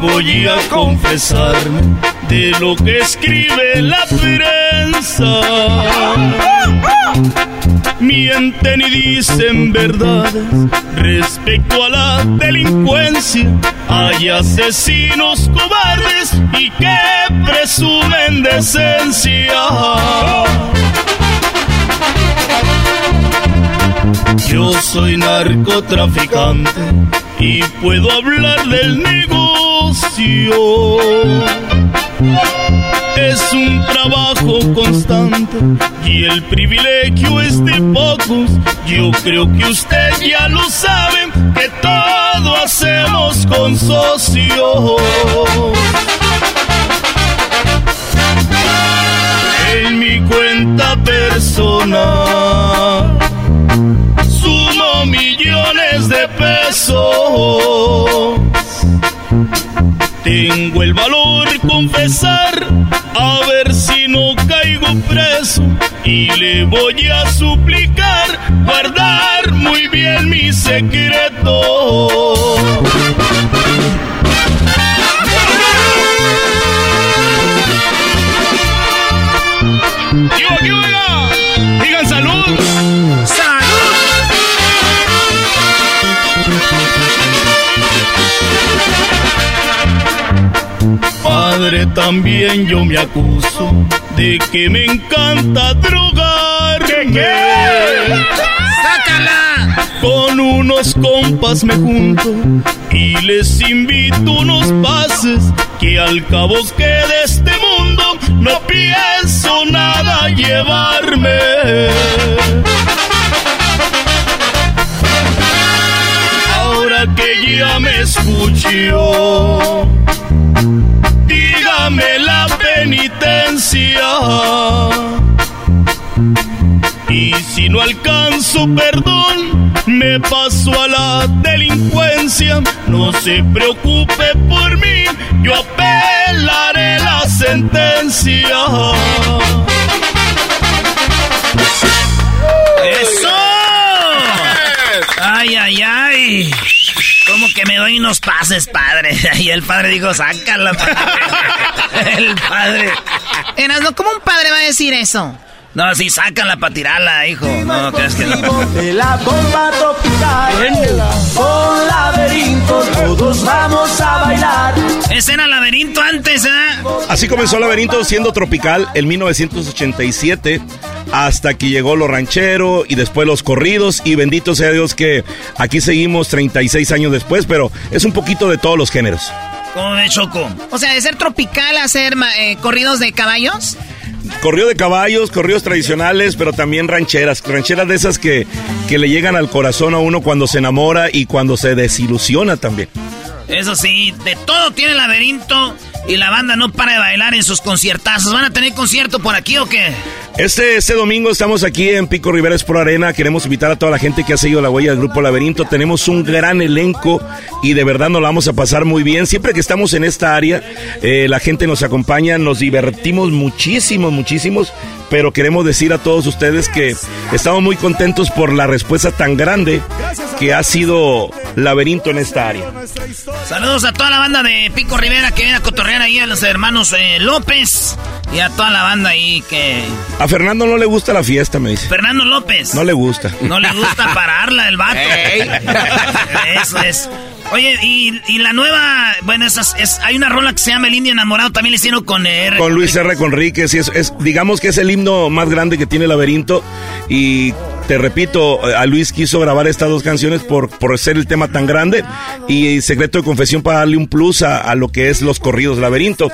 Voy a confesarme de lo que escribe la prensa. Mienten y dicen verdades respecto a la delincuencia. Hay asesinos cobardes y que presumen decencia. Yo soy narcotraficante y puedo hablar del negocio. Es un trabajo constante y el privilegio es de pocos. Yo creo que usted ya lo sabe, que todo hacemos con socios. En mi cuenta personal sumo millones de pesos tengo el valor confesar, a ver si no caigo preso y le voy a suplicar guardar muy bien mi secreto. Padre, también yo me acuso de que me encanta drogar. ¿Qué? ¡Sácala! Con unos compas me junto y les invito unos pases que al cabo que de este mundo no pienso nada llevarme. Ahora que ya me escucho, dígame la penitencia. Y si no alcanzo perdón, me paso a la delincuencia. No se preocupe por mí, yo apelaré la sentencia. ¡Eso! ¡Ay, ay, ay! Que me doy unos pases, padre. [laughs] Y el padre dijo, sácala. padre". [laughs] El padre. Erasno, ¿cómo un padre va a decir eso? No, sí, sácala para tirarla, hijo. No, crees que no. De la bomba tropical con laberinto todos vamos a bailar. Ese era laberinto antes, ¿eh? Así comenzó Laberinto siendo tropical en 1987 hasta que llegó lo ranchero y después los corridos y bendito sea Dios que aquí seguimos 36 años después, pero es un poquito de todos los géneros. ¿Cómo me choco? O sea, de ser tropical a ser eh, corridos de caballos. Corrido de caballos, corridos tradicionales, pero también rancheras, rancheras de esas que, que le llegan al corazón a uno cuando se enamora y cuando se desilusiona también. Eso sí, de todo tiene laberinto y la banda no para de bailar en sus conciertazos. ¿Van a tener concierto por aquí o qué? Este, este domingo estamos aquí en Pico Rivera Pro Arena. Queremos invitar a toda la gente que ha seguido la huella del Grupo Laberinto. Tenemos un gran elenco y de verdad nos la vamos a pasar muy bien. Siempre que estamos en esta área, eh, la gente nos acompaña, nos divertimos muchísimo, muchísimos. Pero queremos decir a todos ustedes que estamos muy contentos por la respuesta tan grande que ha sido Laberinto en esta área. Saludos a toda la banda de Pico Rivera que viene a cotorrear ahí a los hermanos eh, López y a toda la banda ahí que... A Fernando no le gusta la fiesta, me dice. Fernando López. No le gusta. No le gusta [laughs] pararla el vato. Eso es. Oye, y, y la nueva, bueno, esas, es, hay una rola que se llama El Indio Enamorado, también le hicieron con R. Con Luis R. Conríquez, y es, es- digamos que es el himno más grande que tiene Laberinto. Y te repito, a Luis quiso grabar estas dos canciones por, por ser el tema tan grande. Y Secreto de Confesión para darle un plus a, a lo que es los corridos Laberinto.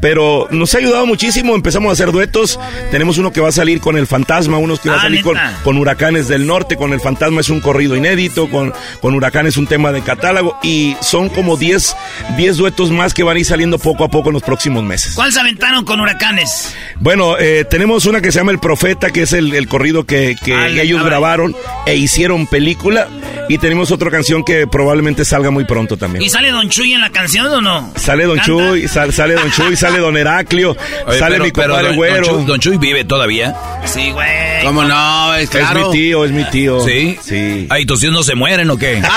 Pero nos ha ayudado muchísimo, empezamos a hacer duetos. Tenemos uno que va a salir con El Fantasma, unos que va a Ah, salir con, con Huracanes del Norte, con El Fantasma es un corrido inédito, con, con Huracanes un tema de catálogo. Y son como 10 10 duetos más que van a ir saliendo poco a poco en los próximos meses. ¿Cuál se aventaron con huracanes? Bueno, eh, tenemos una que se llama El Profeta, que es el, el corrido que, que Ah, ellos grabaron e hicieron película. Y tenemos otra canción que probablemente salga muy pronto también. ¿Y sale Don Chuy en la canción o no? Sale Don ¿Canta? Chuy, sal- sale Don Chuy, sale Don Heraclio, [laughs] Oye, sale pero- mi compadre don, Güero. Don Chuy, Don Chuy vive todavía. Sí, güey. ¿Cómo no? Es claro. Es mi tío, es mi tío. ¿Sí? Sí. Ay, tus hijos no se mueren o qué? [laughs]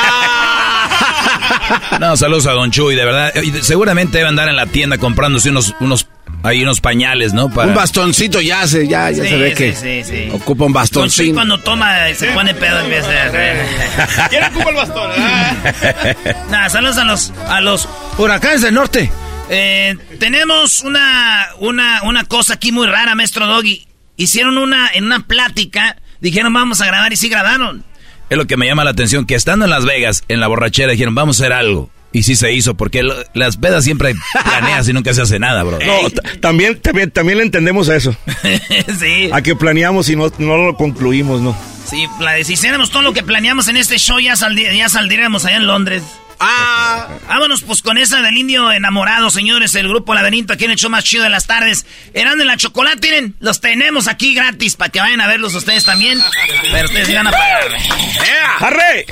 No, saludos a Don Chuy, de verdad. Seguramente debe andar en la tienda comprándose unos, unos, ahí unos pañales, ¿no? Para... Un bastoncito ya se, ya, ya Sí, se ve sí, que sí, sí. ocupa un bastoncito. cuando toma se pone pedo en vez de... ¿Quién ocupa el bastón? [laughs] Ah. Nada, saludos a los, a los Huracanes del norte. Eh, tenemos una, una, una cosa aquí muy rara, maestro Doggy. Hicieron una, en una plática, dijeron vamos a grabar y sí grabaron. Es lo que me llama la atención, que estando en Las Vegas, en la borrachera, dijeron, vamos a hacer algo. Y sí se hizo, porque lo- las pedas siempre planeas y nunca se hace nada, bro. No, también, también, también le entendemos a eso. [laughs] sí. A que planeamos y no, no lo concluimos, ¿no? Sí, si hiciéramos todo lo que planeamos en este show, ya, saldi- ya saldríamos allá en Londres. Ah, Vámonos pues con esa del indio enamorado, señores. El grupo Laberinto aquí en el show más chido de las tardes. Eran de la chocolate, miren, los tenemos aquí gratis para que vayan a verlos ustedes también. Pero ustedes iban a pagar. ¡Arre!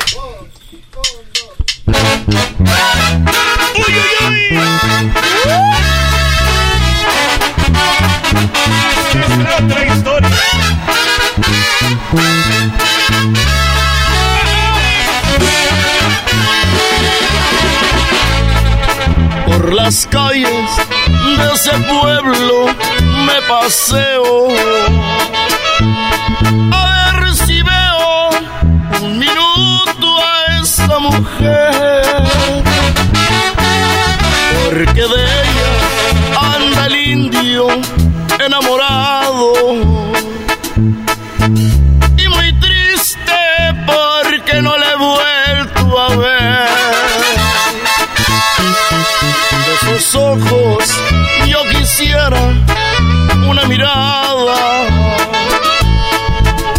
Por las calles de ese pueblo me paseo. A ver si veo un minuto a esa mujer. Porque de ella anda el indio enamorado. Y muy triste porque no le he vuelto a ver. De sus ojos yo quisiera una mirada.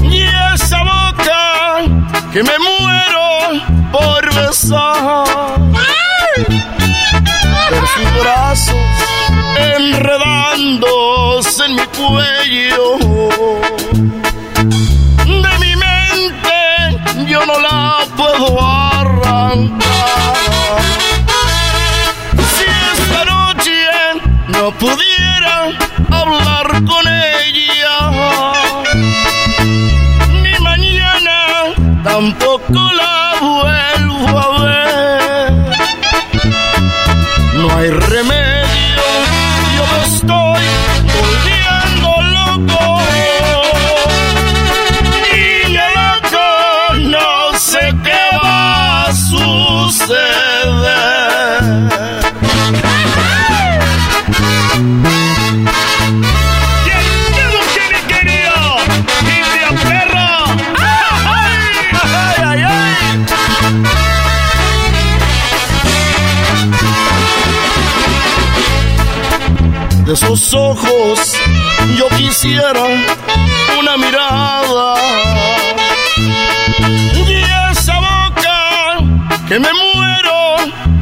Y esa boca que me muero por besar. Sus brazos enredándose en mi cuello. De mi mente yo no la puedo arrancar. Si esta noche no pudiera hablar con ella, ni mañana tampoco la vuelvo a ver. Ojos yo quisiera una mirada. Y esa boca que me muero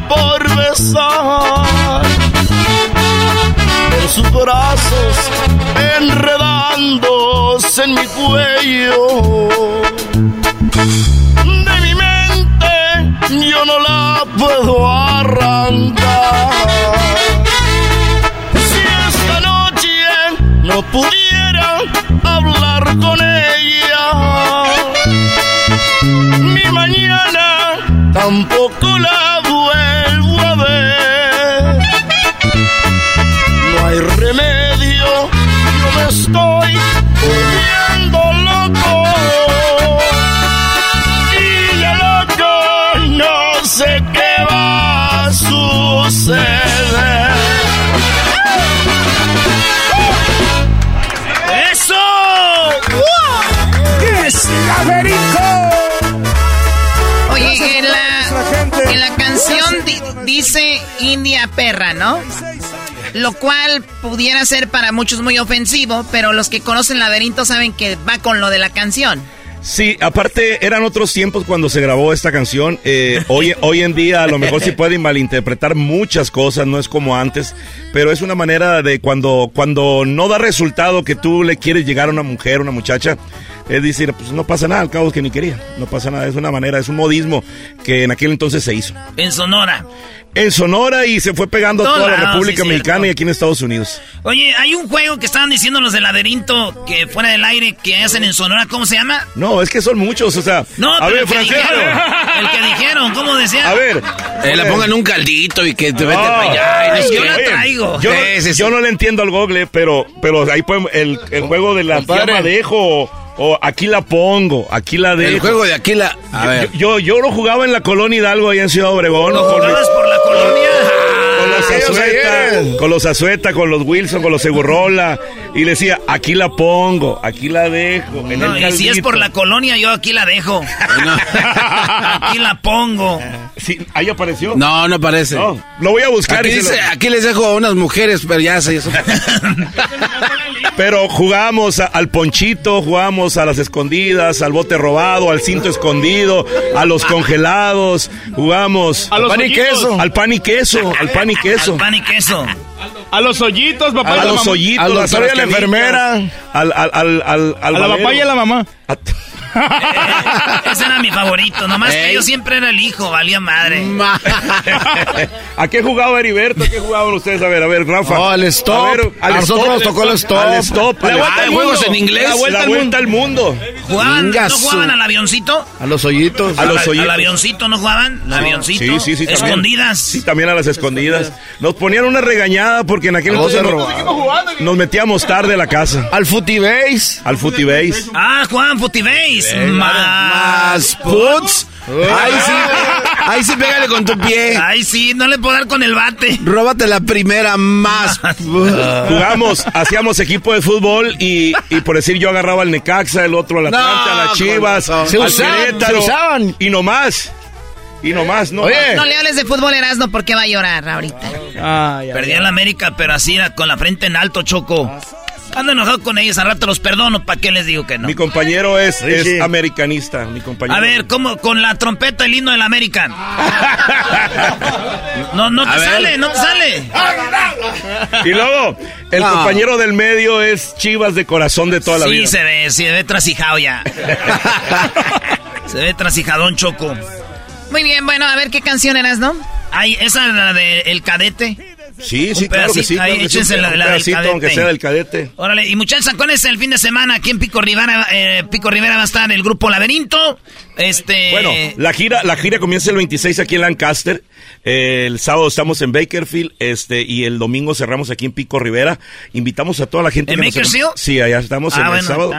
por besar. De sus brazos enredándose en mi cuello. De mi mente yo no la puedo arrancar pudiera hablar con ella, mi mañana tampoco la vuelvo a ver. No hay remedio, yo me estoy dice India perra, ¿no? Lo cual pudiera ser para muchos muy ofensivo, pero los que conocen laberinto saben que va con lo de la canción. Sí, aparte eran otros tiempos cuando se grabó esta canción. Eh, hoy, hoy en día a lo mejor sí pueden malinterpretar muchas cosas, no es como antes, pero es una manera de cuando, cuando no da resultado que tú le quieres llegar a una mujer, una muchacha, es decir, pues no pasa nada, al cabo es que ni quería, no pasa nada, es una manera, es un modismo que en aquel entonces se hizo. En Sonora. En Sonora y se fue pegando a toda la República sí, Mexicana cierto. y aquí en Estados Unidos. Oye, hay un juego que estaban diciendo los del laberinto que fuera del aire que hacen en Sonora, ¿cómo se llama? No, es que son muchos, o sea. No, a pero ver, el que dijeron, el que dijeron, ¿cómo decía? A ver. Eh, la pongan en un caldito y que te vete para allá. y no yo la traigo. Yo, no- Sí, sí, sí. yo no le entiendo al google, pero, pero ahí podemos, el, el juego de la llama dejo o, o aquí la pongo, aquí la dejo. El juego de aquí la. A Yo- ver. Yo, yo, lo jugaba en la colonia Hidalgo, allá en Ciudad Obregón. ¿Lo con, jugabas por la colonia? con los aquellos Azueta, con los Azueta, con los Wilson, con los Segurrola. Y le decía, aquí la pongo, aquí la dejo. En No, el y si es por la colonia, yo aquí la dejo. aquí la pongo. Sí, ahí apareció. No, no parece. No, lo voy a buscar. Aquí, y se lo- dice- aquí les dejo a unas mujeres, pero ya se. eso- [laughs] Pero jugamos a- al ponchito, jugamos a las escondidas, al bote robado, al cinto escondido, a los congelados, jugamos A los pan y queso, al pan y queso, al pan y queso. Al pan y queso. A los hoyitos, papá. y A la los mamá. hoyitos, Al las doctor y a la enfermera. al, al, al, al, al A la papá y a la mamá. Ese era mi favorito, nomás que Ey. yo siempre era el hijo, valía madre. [laughs] ¿A qué jugaba Heriberto? ¿A qué jugaban ustedes? A ver, a ver, Rafa. Oh, al stop. A ver, al A nosotros nos tocó el stop. Al stop. La al- vuelta Ah, al juegos mundo. en inglés. La La vuelta vuelta, al al mundo. ¿Jugaban, ¿No jugaban al avioncito? A los hoyitos. A los hoyitos. ¿Al avioncito no jugaban? ¿Al avioncito? Sí, sí, sí. también. ¿Escondidas? Sí, también a las escondidas. Nos ponían una regañada porque en aquel entonces nos, nos metíamos tarde a la casa. Al futibase. Al futibase. Ah, Juan, futibase. Más puts. Ahí sí, ahí sí pégale con tu pie. Ay, sí, no le puedo dar con el bate. Róbate la primera más. [laughs] Jugamos, hacíamos equipo de fútbol y, y por decir yo agarraba al Necaxa, el otro al Atlante, a las Chivas, se al usaban, Querétaro. se usaban. Y no más. Y no más, no Oye. más. No le hables de fútbol, Erasmo, porque va a llorar ahorita. Perdió la América, pero así con la frente en alto, Choco. Ando enojado con ellos, al rato los perdono, ¿para qué les digo que no? Mi compañero es, es americanista, mi compañero. A ver, ¿cómo? Con la trompeta el himno del América. [laughs] No, no te sale, no te sale. Y luego, el No. compañero del medio es Chivas de corazón de toda la sí, vida. se ve, se ve trasijado ya. [laughs] se ve trasijadón, Choco. Muy bien, bueno, a ver qué canción eras, ¿no? Ay, esa es la de El Cadete. Sí, sí, claro que sí. ahí, claro que sí, échense la- la del cadete. aunque sea del cadete. Órale, y muchachos, sacones el fin de semana aquí en Pico Rivera, eh, Pico Rivera va a estar el grupo Laberinto. Este. Bueno, la gira, la gira comienza el 26 aquí en Lancaster. Eh, el sábado estamos en Bakerfield, este, y el domingo cerramos aquí en Pico Rivera. Invitamos a toda la gente ¿En nos- Bakersfield? Sí, allá estamos Ah, en el sábado.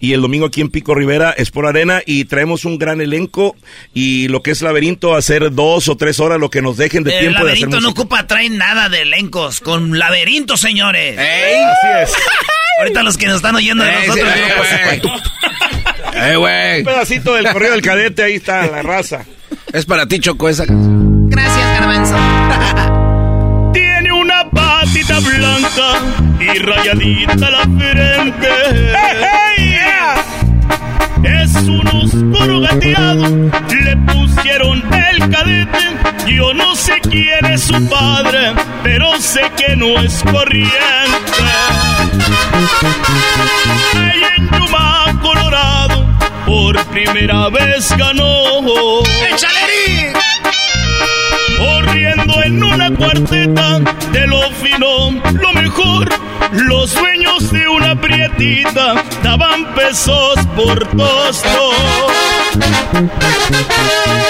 Y el domingo aquí en Pico Rivera es por arena y traemos un gran elenco y lo que es laberinto, hacer dos o tres horas lo que nos dejen de el tiempo de hacer laberinto no música. ocupa traer nada de elencos. Con laberinto, señores. Así es. [laughs] Ahorita los que nos están oyendo de Ey, nosotros. ey, pues, Eh, güey. Un pedacito del correo del cadete, ahí está la raza. Es para ti, Choco, esa canción. Gracias, Garbanzo. [laughs] Tiene una patita blanca y rayadita la frente. [laughs] Es un oscuro gateado, le pusieron el cadete. Yo no sé quién es su padre, pero sé que no es corriente. Ahí en Yuma, Colorado, por primera vez ganó. ¡Échale! Corriendo en una cuarteta de lo fino, lo mejor. Los dueños de una prietita daban pesos por tosto.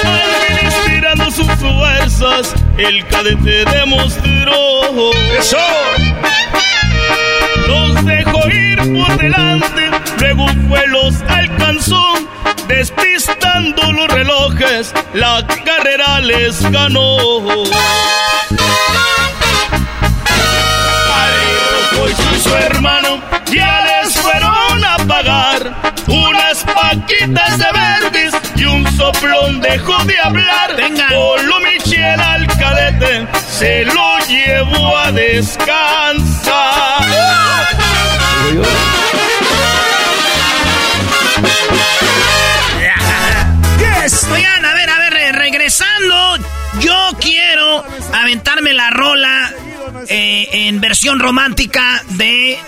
Administrando sus fuerzas, el cadete demostró. ¡Eso! Los dejó ir por delante, luego fue los alcanzó. Despistando los relojes, la carrera les ganó. Al y su hermano ya les fueron a pagar unas paquitas de verdes y un soplón dejó de hablar. Venga. Polo Michel al cadete se lo llevó a descansar. Oigan, a ver, a ver, re- regresando, yo quiero aventarme la rola eh, en versión romántica de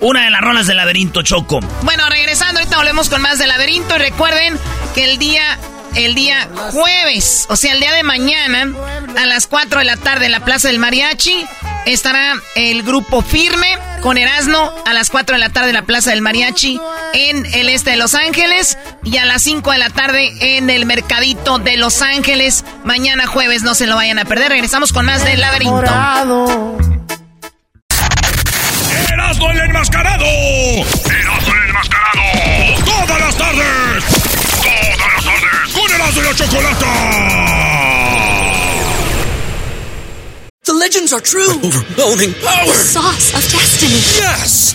una de las rolas del laberinto Choco. Bueno, regresando, ahorita volvemos con más del laberinto. Y recuerden que el día, el día jueves, o sea, el día de mañana, a las 4 de la tarde en la Plaza del Mariachi, estará el grupo Firme con Erasmo a las 4 de la tarde en la Plaza del Mariachi en el este de Los Ángeles y a las 5 de la tarde en el Mercadito de Los Ángeles. Mañana jueves, no se lo vayan a perder. Regresamos con más del laberinto. ¡Erasmo el enmascarado! ¡Erasmo el enmascarado! ¡Todas las tardes! ¡Todas las tardes! ¡Con Erasmo y la Chocolata! The legends are true. overwhelming power! The sauce of destiny. Yes!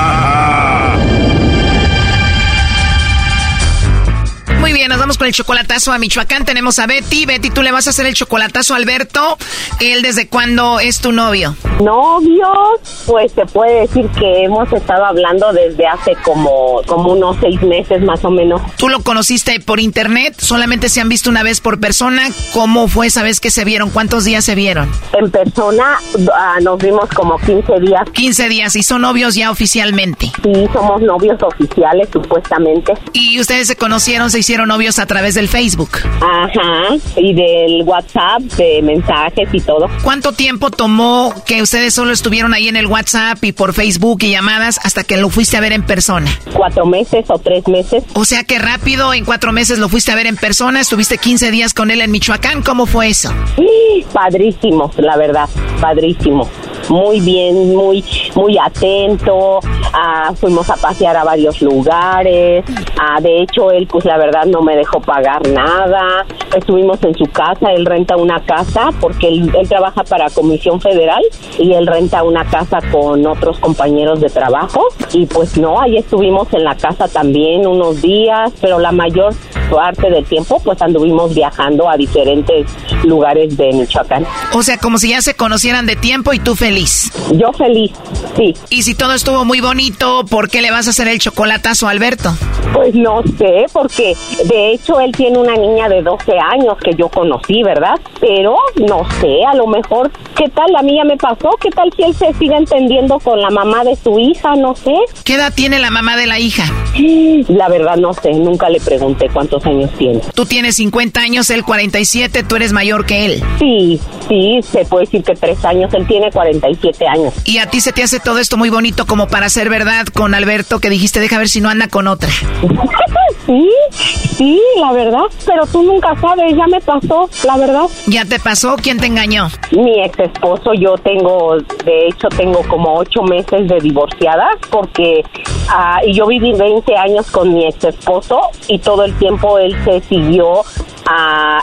bien, nos vamos con el chocolatazo a Michoacán. Tenemos a Betty. Betty, tú le vas a hacer el chocolatazo a Alberto. ¿Él desde cuándo es tu novio? Novios, pues se puede decir que hemos estado hablando desde hace como, como unos seis meses más o menos. ¿Tú lo conociste por internet? ¿Solamente se han visto una vez por persona? ¿Cómo fue esa vez que se vieron? ¿Cuántos días se vieron? En persona ah, nos vimos como 15 días. 15 días. ¿Y son novios ya oficialmente? Sí, somos novios oficiales supuestamente. ¿Y ustedes se conocieron, se hicieron novios a través del Facebook? Ajá, y del WhatsApp, de mensajes y todo. ¿Cuánto tiempo tomó que ustedes solo estuvieron ahí en el WhatsApp y por Facebook y llamadas hasta que lo fuiste a ver en persona? Cuatro meses o tres meses. O sea que rápido, en cuatro meses lo fuiste a ver en persona, estuviste 15 días con él en Michoacán, ¿cómo fue eso? Padrísimo, la verdad, padrísimo. Muy bien, muy, muy atento. Ah, fuimos a pasear a varios lugares. Ah, de hecho, él, pues la verdad, no me dejó pagar nada. Estuvimos en su casa, él renta una casa porque él, él trabaja para Comisión Federal y él renta una casa con otros compañeros de trabajo. Y pues no, ahí estuvimos en la casa también unos días, pero la mayor parte del tiempo pues anduvimos viajando a diferentes lugares de Michoacán. O sea, como si ya se conocieran de tiempo y tú feliz. Yo feliz, sí. Y si todo estuvo muy bonito, ¿por qué le vas a hacer el chocolatazo a Alberto? Pues no sé, porque de hecho él tiene una niña de 12 años que yo conocí, ¿verdad? Pero no sé, a lo mejor, ¿qué tal la mía me pasó? ¿Qué tal si él se sigue entendiendo con la mamá de su hija? No sé. ¿Qué edad tiene la mamá de la hija? La verdad no sé, nunca le pregunté cuántos años tiene. Tú tienes 50 años, él 47, tú eres mayor que él. Sí, sí, se puede decir que tres años, él tiene 47 años. ¿Y a ti se te hace todo esto muy bonito como para ser verdad con Alberto que dijiste, deja ver si no anda con otra? [laughs] sí, sí, la verdad, pero tú nunca sabes, ya me pasó, la verdad. ¿Ya te pasó? ¿Quién te engañó? Mi ex esposo, yo tengo, de hecho, tengo como ocho meses de divorciada porque y yo viví 20 años con mi ex esposo y todo el tiempo él se siguió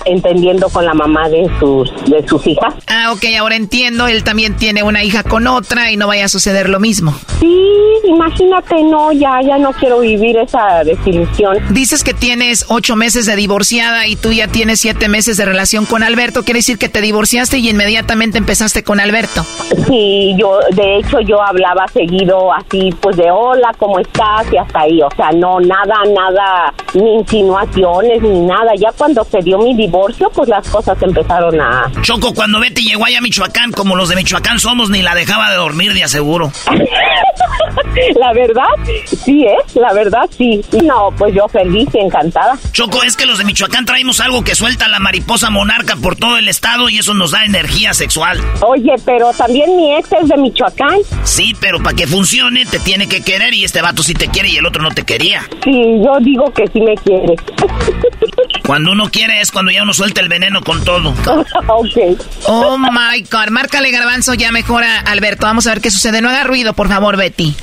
entendiendo con la mamá de sus, de sus hijas. Ah, ok, ahora entiendo, él también tiene una hija con otra y no vaya a suceder lo mismo. Sí, imagínate, no, ya, ya no quiero vivir esa desilusión. Dices que tienes ocho meses de divorciada y tú ya tienes siete meses de relación con Alberto, quiere decir que te divorciaste y inmediatamente empezaste con Alberto. Sí, yo, de hecho, yo hablaba seguido así, pues de hola, ¿cómo estás? Y hasta ahí, o sea, no, nada, nada, ni insinuaciones, ni nada. Ya cuando se dio mi divorcio, pues las cosas empezaron a... Choco, cuando Betty llegó allá a Michoacán, como los de Michoacán somos, ni la dejaba de dormir de aseguro. [laughs] la verdad, sí, ¿eh? La verdad, sí. No, pues yo feliz y encantada. Choco, es que los de Michoacán traemos algo que suelta la mariposa monarca por todo el estado y eso nos da energía sexual. Oye, pero también mi ex es de Michoacán. Sí, pero para que funcione te tiene que querer y este vato sí te quiere y el otro no te quería. Sí, yo digo que sí me quiere. [laughs] Cuando uno quiere es cuando ya uno suelta el veneno con todo. [laughs] ok. Oh my God, márcale garbanzo ya mejora, Alberto. Vamos a ver qué sucede. No haga ruido, por favor, Betty.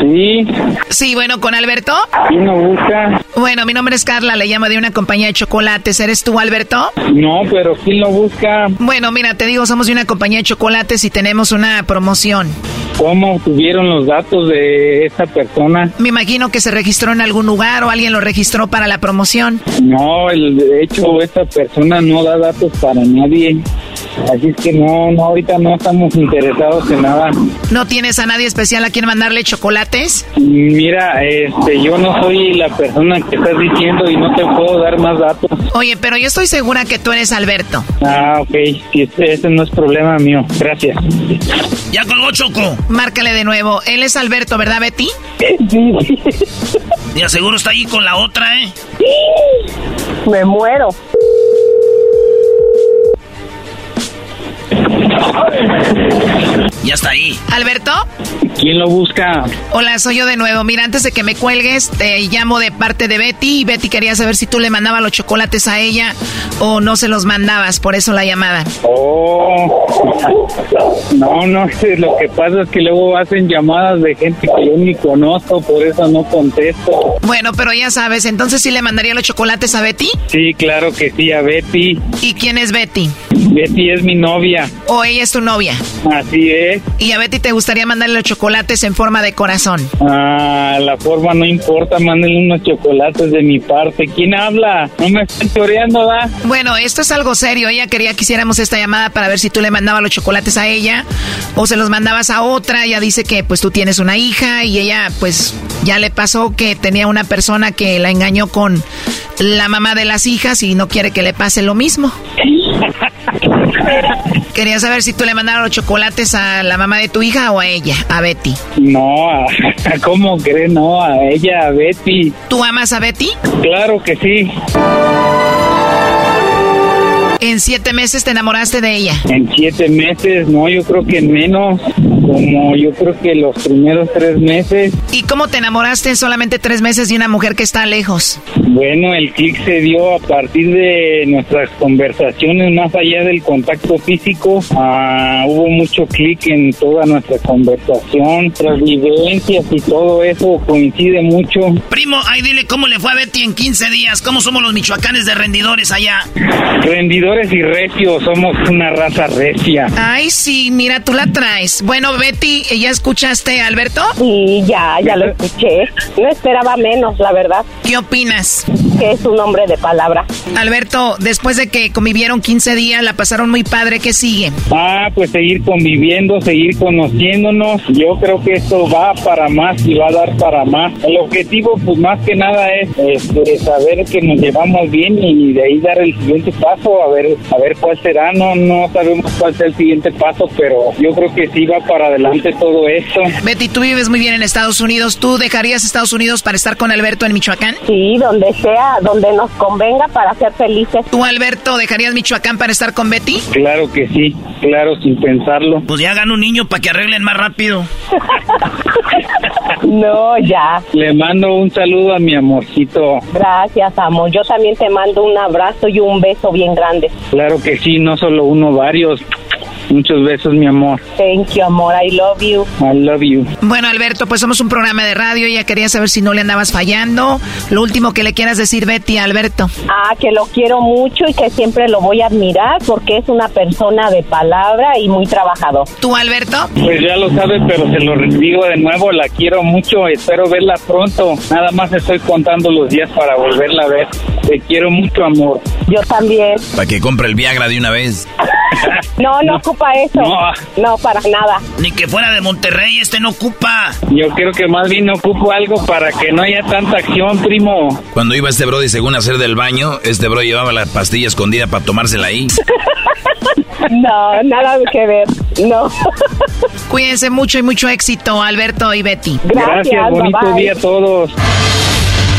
Sí. Sí, bueno, ¿con Alberto? ¿Quién lo busca? Bueno, mi nombre es Carla, le llamo de una compañía de chocolates. ¿Eres tú, Alberto? No, pero ¿quién lo busca? Bueno, mira, te digo, somos de una compañía de chocolates y tenemos una promoción. ¿Cómo tuvieron los datos de esta persona? Me imagino que se registró en algún lugar o alguien lo registró para la promoción. No, el, de hecho, esta persona no da datos para nadie. Así es que no, no, ahorita no estamos interesados en nada. ¿No tienes a nadie especial a quien mandarle chocolates? Mira, este, yo no soy la persona que estás diciendo y no te puedo dar más datos. Oye, pero yo estoy segura que tú eres Alberto. Ah, ok, sí, ese, ese no es problema mío. Gracias. Ya colgó Choco. Márcale de nuevo. Él es Alberto, ¿verdad, Betty? Sí. Y aseguro está ahí con la otra, ¿eh? Me muero. Ya está ahí. ¿Alberto? ¿Quién lo busca? Hola, soy yo de nuevo. Mira, antes de que me cuelgues, te llamo de parte de Betty. Y Betty quería saber si tú le mandabas los chocolates a ella o no se los mandabas. Por eso la llamada. Oh, no, no, lo que pasa es que luego hacen llamadas de gente que yo ni conozco, por eso no contesto. Bueno, pero ya sabes, entonces sí le mandaría los chocolates a Betty. Sí, claro que sí, a Betty. ¿Y quién es Betty? Betty es mi novia. ¿O ella es tu novia? Así es. ¿Y a Betty te gustaría mandarle los chocolates en forma de corazón? Ah, la forma no importa, mándenle unos chocolates de mi parte. ¿Quién habla? No me están choreando, ¿da? Bueno, esto es algo serio. Ella quería que hiciéramos esta llamada para ver si tú le mandabas los chocolates a ella o se los mandabas a otra. Ella dice que pues tú tienes una hija y ella pues ya le pasó que tenía una persona que la engañó con la mamá de las hijas y no quiere que le pase lo mismo. [laughs] Quería saber si tú le mandaron los chocolates a la mamá de tu hija o a ella, a Betty. No, a- [laughs] ¿cómo crees? No, a ella, a Betty. ¿Tú amas a Betty? Claro que sí. En siete meses te enamoraste de ella. En siete meses, no, yo creo que en menos. Como yo creo que los primeros tres meses. ¿Y cómo te enamoraste en solamente tres meses de una mujer que está lejos? Bueno, el clic se dio a partir de nuestras conversaciones, más allá del contacto físico. Ah, hubo mucho clic en toda nuestra conversación, nuestras vivencias y todo eso coincide mucho. Primo, ahí dile cómo le fue a Betty en 15 días. ¿Cómo somos los michoacanes de rendidores allá? Rendidores y recios, somos una raza recia. Ay, sí, mira, tú la traes. Bueno, Betty, ¿ya escuchaste a Alberto? Sí, ya, ya lo escuché. No esperaba menos, la verdad. ¿Qué opinas? Que es un hombre de palabra. Alberto, después de que convivieron 15 días, la pasaron muy padre, ¿qué sigue? Ah, pues seguir conviviendo, seguir conociéndonos. Yo creo que esto va para más y va a dar para más. El objetivo, pues más que nada es este, saber que nos llevamos bien y de ahí dar el siguiente paso, a ver, a ver cuál será. No, no sabemos cuál será el siguiente paso, pero yo creo que sí va para adelante todo esto. Betty, tú vives muy bien en Estados Unidos. ¿Tú dejarías Estados Unidos para estar con Alberto en Michoacán? Sí, donde sea, donde nos convenga para ser felices. ¿Tú, Alberto, dejarías Michoacán para estar con Betty? Claro que sí, claro, sin pensarlo. Pues ya hagan un niño para que arreglen más rápido. [laughs] No, ya. Le mando un saludo a mi amorcito. Gracias, amor. Yo también te mando un abrazo y un beso bien grande. Claro que sí, no solo uno, varios. Muchos besos, mi amor. Thank you, amor. I love you. I love you. Bueno, Alberto, pues somos un programa de radio. Ella quería saber si no le andabas fallando. Lo último que le quieras decir, Betty, a Alberto. Ah, que lo quiero mucho y que siempre lo voy a admirar porque es una persona de palabra y muy trabajador. ¿Tú, Alberto? Pues ya lo sabes, pero se lo digo de nuevo, la quiero mucho, espero verla pronto. Nada más estoy contando los días para volverla a ver. Te quiero mucho, amor. Yo también. Para que compre el Viagra de una vez. [laughs] No, no [laughs] ocupa eso. No. No, para nada. Ni que fuera de Monterrey, este no ocupa. Yo creo que más bien ocupo algo para que no haya tanta acción, primo. Cuando iba este Brody según hacer del baño, este Brody llevaba la pastilla escondida para tomársela ahí. [laughs] No, nada que ver. No. Cuídense mucho y mucho éxito, Alberto y Betty. Gracias, bonito día a todos.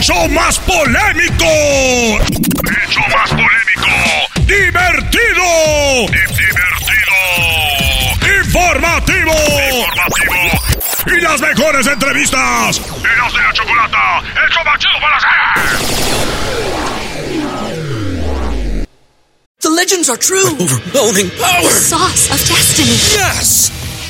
¡El show más polémico! ¡El show más polémico! ¡Divertido! ¡Divertido! ¡Informativo! ¡Informativo! ¡Y las mejores entrevistas! ¡Eras de la chocolata! ¡El show más chido para hacer! The legends are true. overwhelming power! The sauce of destiny. Yes!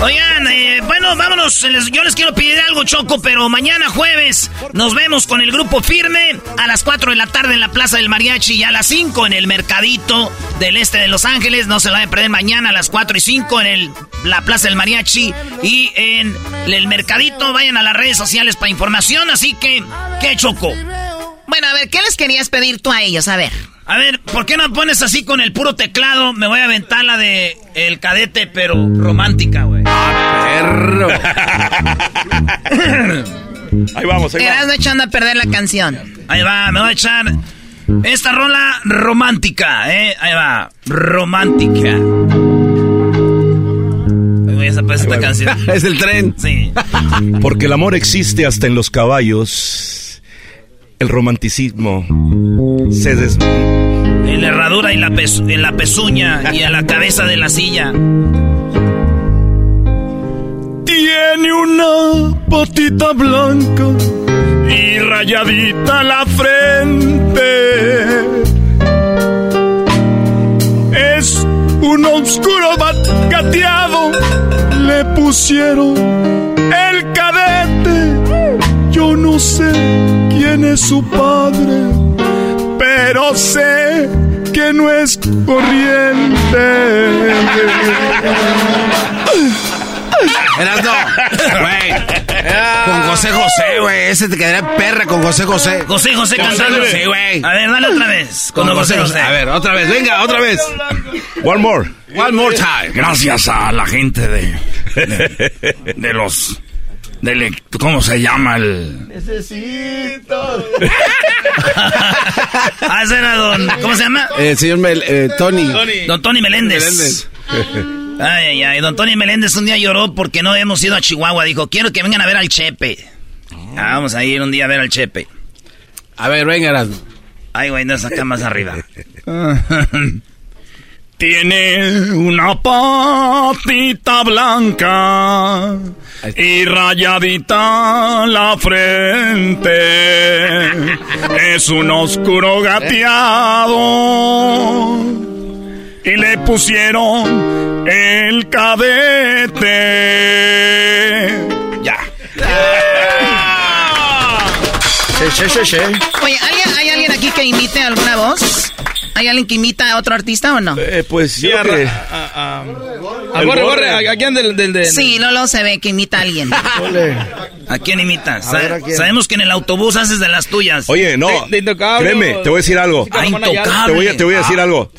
Oigan, eh, bueno, vámonos. Yo les quiero pedir algo, Choco, pero mañana jueves nos vemos con el grupo firme a las 4 de la tarde en la Plaza del Mariachi y a las 5 en el Mercadito del Este de Los Ángeles. No se lo vayan a perder mañana a las 4 y 5 en el, la Plaza del Mariachi y en el Mercadito. Vayan a las redes sociales para información. Así que, ¿qué, Choco? Bueno, a ver, ¿qué les querías pedir tú a ellos? A ver. A ver, ¿por qué no pones así con el puro teclado? Me voy a aventar la de El Cadete, pero romántica, güey. Perro. Ahí vamos, ahí no echando a perder la canción. Ahí va, me voy a echar esta rola romántica, ¿eh? Ahí va, romántica. Ahí voy a sacar esta canción. [laughs] es el tren. Sí. Porque el amor existe hasta en los caballos. El romanticismo se des... En la herradura y la en la pezuña y en la cabeza de la silla. Tiene una patita blanca y rayadita la frente. Es un oscuro gateado, le pusieron el cadete. Yo no sé quién es su padre, pero sé que no es corriente. Erasno, güey. Con José José, güey. Ese te quedaría perra con José José. José José cantando. Sí, güey. A ver, dale otra vez. Con José José. A ver, otra vez. Venga, otra vez. One more. One more time. Gracias a la gente de, de, de los... del- ¿Cómo se llama el...? Necesito. [laughs] Ah, ese era don. ¿Cómo se llama? El señor Mel- eh, Tony. Don Tony Meléndez. Meléndez. [laughs] Ay, ay, ay. Don Tony Meléndez un día lloró porque no hemos ido a Chihuahua. Dijo, quiero que vengan a ver al Chepe. Ah, vamos a ir un día a ver al Chepe. A ver, venga, Erasno. Ay, güey, no es acá más arriba. [laughs] Tiene una patita blanca y rayadita la frente. Es un oscuro gateado y le pusieron el cadete. Ya. Oye, ¿alguien- ¿hay alguien aquí que imite alguna voz? ¿Hay alguien que imita a otro artista o no? Eh, pues yo Sí, a- a- a- Borre, Borre. ¿a, quién del, del, del- Sí, Lolo se ve que imita a alguien. ¿A quién imitas? Sabemos que en el autobús haces de las tuyas. Oye, no. De- de Intocable Créeme, te voy a decir algo. Ah, Intocable. Te voy a, te voy a decir Ah. algo.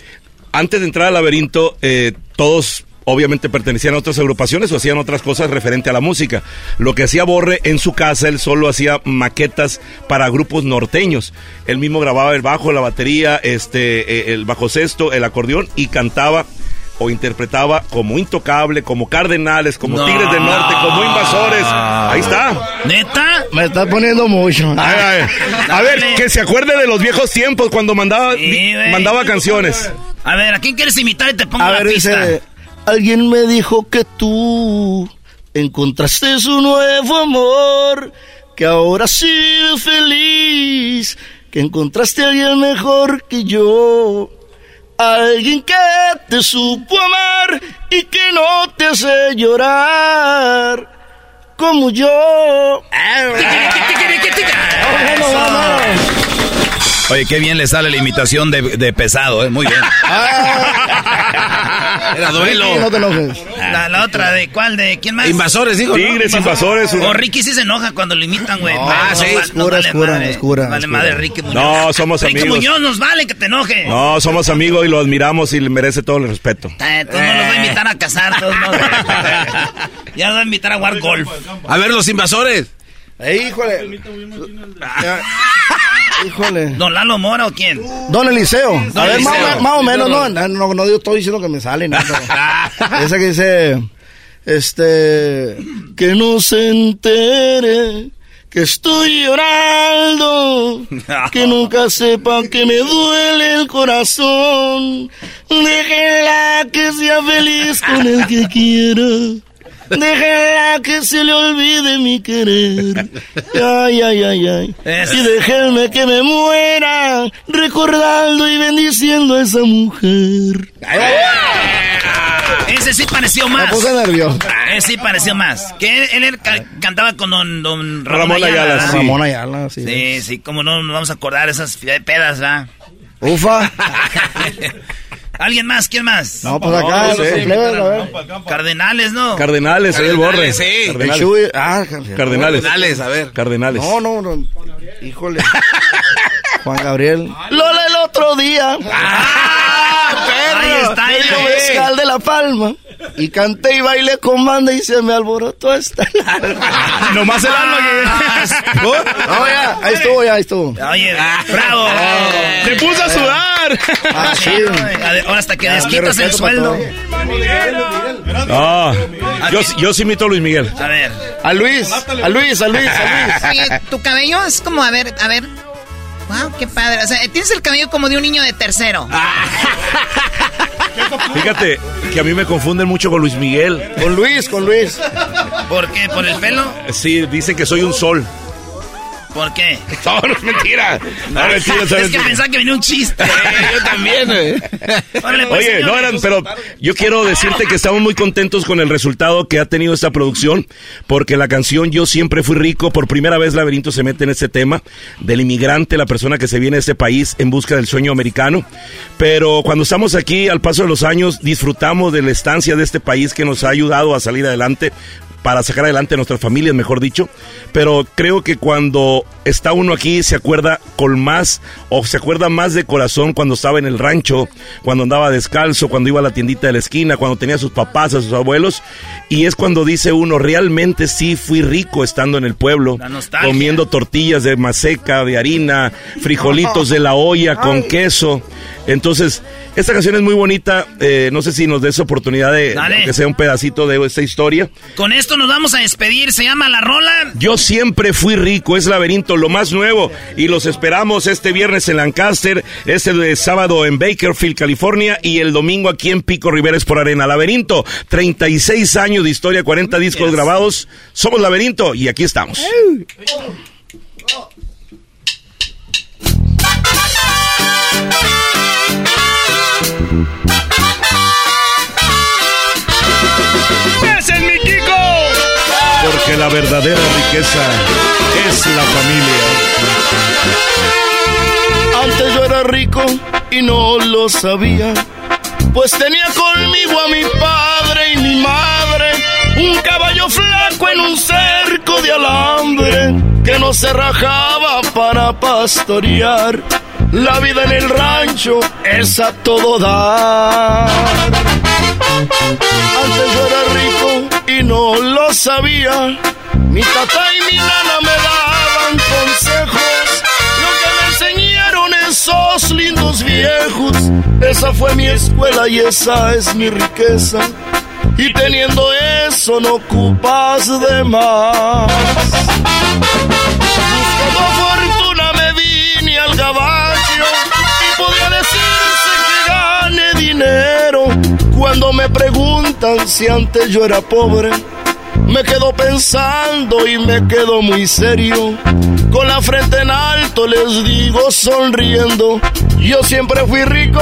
Antes de entrar al laberinto, eh, todos obviamente pertenecían a otras agrupaciones o hacían otras cosas referente a la música. Lo que hacía Borre en su casa, él solo hacía maquetas para grupos norteños. Él mismo grababa el bajo, la batería, este, eh, el bajo sexto, el acordeón y cantaba o interpretaba como Intocable, como Cardenales, como No. Tigres del Norte, como Invasores. Ahí está. ¿Neta? Me está poniendo mucho. Ay, ay. A ver, que se acuerde de los viejos tiempos cuando mandaba, Sí, mandaba canciones. A ver, ¿a quién quieres imitar y te pongo A la ver, pista? dice, alguien me dijo que tú encontraste su nuevo amor, que ahora sido feliz, que encontraste a alguien mejor que yo. Alguien que te supo amar y que no te hace llorar como yo. Oye, qué bien le sale la imitación de, de pesado, ¿eh? Muy bien. Era duelo. No te enojes. La, la otra, ¿de cuál? ¿De quién más? Invasores, digo. ¿no? Tigres, invasores. O Ricky sí se enoja cuando lo imitan, güey. Ah, sí, va- oscura, vale oscura, madre. oscura, Vale oscura. madre, Ricky Muñoz. No, somos Ricky amigos. Muñoz nos vale que te enoje. No, somos amigos y lo admiramos y le merece todo el respeto. Eh, Todos no los voy a invitar a casar, todos no. [laughs] ya los voy a invitar a jugar golf. A ver, los invasores. Eh, híjole. Ya. Híjole. ¿Don Lalo Mora o quién? Don Eliseo. A Don ver, más, Eliseo. más- más o menos, no, no, no, no estoy diciendo que me sale, no, [laughs] Esa que dice, este, que no se entere que estoy llorando, [laughs] que nunca sepa que me duele el corazón, déjela que sea feliz con el que quiera. Déjela que se le olvide mi querer. Ay, ay, ay, ay. Eso. Y déjenme que me muera recordando y bendiciendo a esa mujer. Ese sí pareció más. Me puse nervioso. Ese sí pareció más. Que él, él ca- cantaba con don, don Ramón, Ramón Ayala, ¿verdad? sí. Ramón Ayala, sí. Sí, sí, como no nos vamos a acordar esas pedas, ¿verdad? Ufa. [laughs] ¿Alguien más? ¿Quién más? No, pues acá, No, los sí. plebes, a ver. Cardenales, ¿no? Cardenales, soy el borre. Cardenales, sí. El Cardenales. Chuy. Ah, Cardenales. Cardenales, a ver. Cardenales. No, no, no. Híjole. [laughs] Juan Gabriel. Lola el otro día. Está, Me ahí está. mezcal de la palma. Y canté y bailé con banda y se me alborotó esta alma. [laughs] Nomás el alma que... [laughs] No, ya, ahí estuvo, ya, ahí estuvo. Oye, bravo. Se puso a sudar. Ah, sí. Ahora hasta que Ah, desquitas mi el sueldo. No, yo, yo sí imito a Luis Miguel. A ver. A Luis, a Luis, a Luis, a Luis. [laughs] Oye, tu cabello es como, a ver, a ver. Wow, qué padre. O sea, tienes el cabello como de un niño de tercero. Fíjate que a mí me confunden mucho con Luis Miguel. Con Luis, con Luis. ¿Por qué? ¿Por el pelo? Sí, dicen que soy un sol. ¿Por qué? [laughs] No, no es mentira. No, es mentira, es Es que pensaba que venía un chiste. [laughs] yo también, eh. [laughs] Órale, pues, Oye, no eran, pero yo quiero decirte que estamos muy contentos con el resultado que ha tenido esta producción, porque la canción Yo siempre fui rico, por primera vez Laberinto se mete en ese tema del inmigrante, la persona que se viene a este país en busca del sueño americano. Pero cuando estamos aquí, al paso de los años, disfrutamos de la estancia de este país que nos ha ayudado a salir adelante para sacar adelante a nuestras familias, mejor dicho. Pero creo que cuando está uno aquí se acuerda con más, o se acuerda más de corazón cuando estaba en el rancho, cuando andaba descalzo, cuando iba a la tiendita de la esquina, cuando tenía a sus papás, a sus abuelos. Y es cuando dice uno, realmente sí fui rico estando en el pueblo, comiendo tortillas de maseca, de harina, frijolitos de la olla con queso. Entonces, esta canción es muy bonita. eh, no sé si nos des oportunidad de, que sea un pedacito de esta historia. Con esto nos vamos a despedir. Se llama La Rola. Yo siempre fui rico, es Laberinto, lo más nuevo. Y los esperamos este viernes en Lancaster, este de sábado en Bakerfield, California, y el domingo aquí en Pico Riveres por Arena. Laberinto, 36 años de historia, 40 discos grabados. Somos Laberinto y aquí estamos. ¡Ese Porque la verdadera riqueza es la familia. Antes yo era rico y no lo sabía. Pues tenía conmigo a mi padre y mi madre. Un caballo flaco en un cerco de alambre que no se rajaba para pastorear. La vida en el rancho es a todo dar. Antes yo era rico y no lo sabía. Mi tata y mi nana me daban consejos. Lo que me enseñaron esos lindos viejos. Esa fue mi escuela y esa es mi riqueza. Y teniendo eso no ocupas de más. Cuando me preguntan si antes yo era pobre, me quedo pensando y me quedo muy serio. Con la frente en alto les digo sonriendo, yo siempre fui rico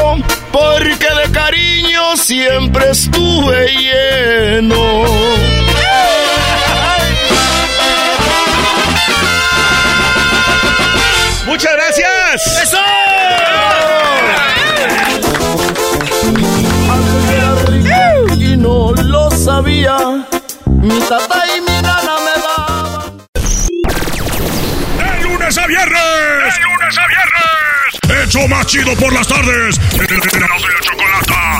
porque de cariño siempre estuve lleno. Muchas gracias. ¡Eso! Sabía. Mi tata y mi nana me daban. ¡De lunes a viernes! ¡De lunes a viernes! ¡Hecho más chido por las tardes! ¡Erasmo y la Chocolata!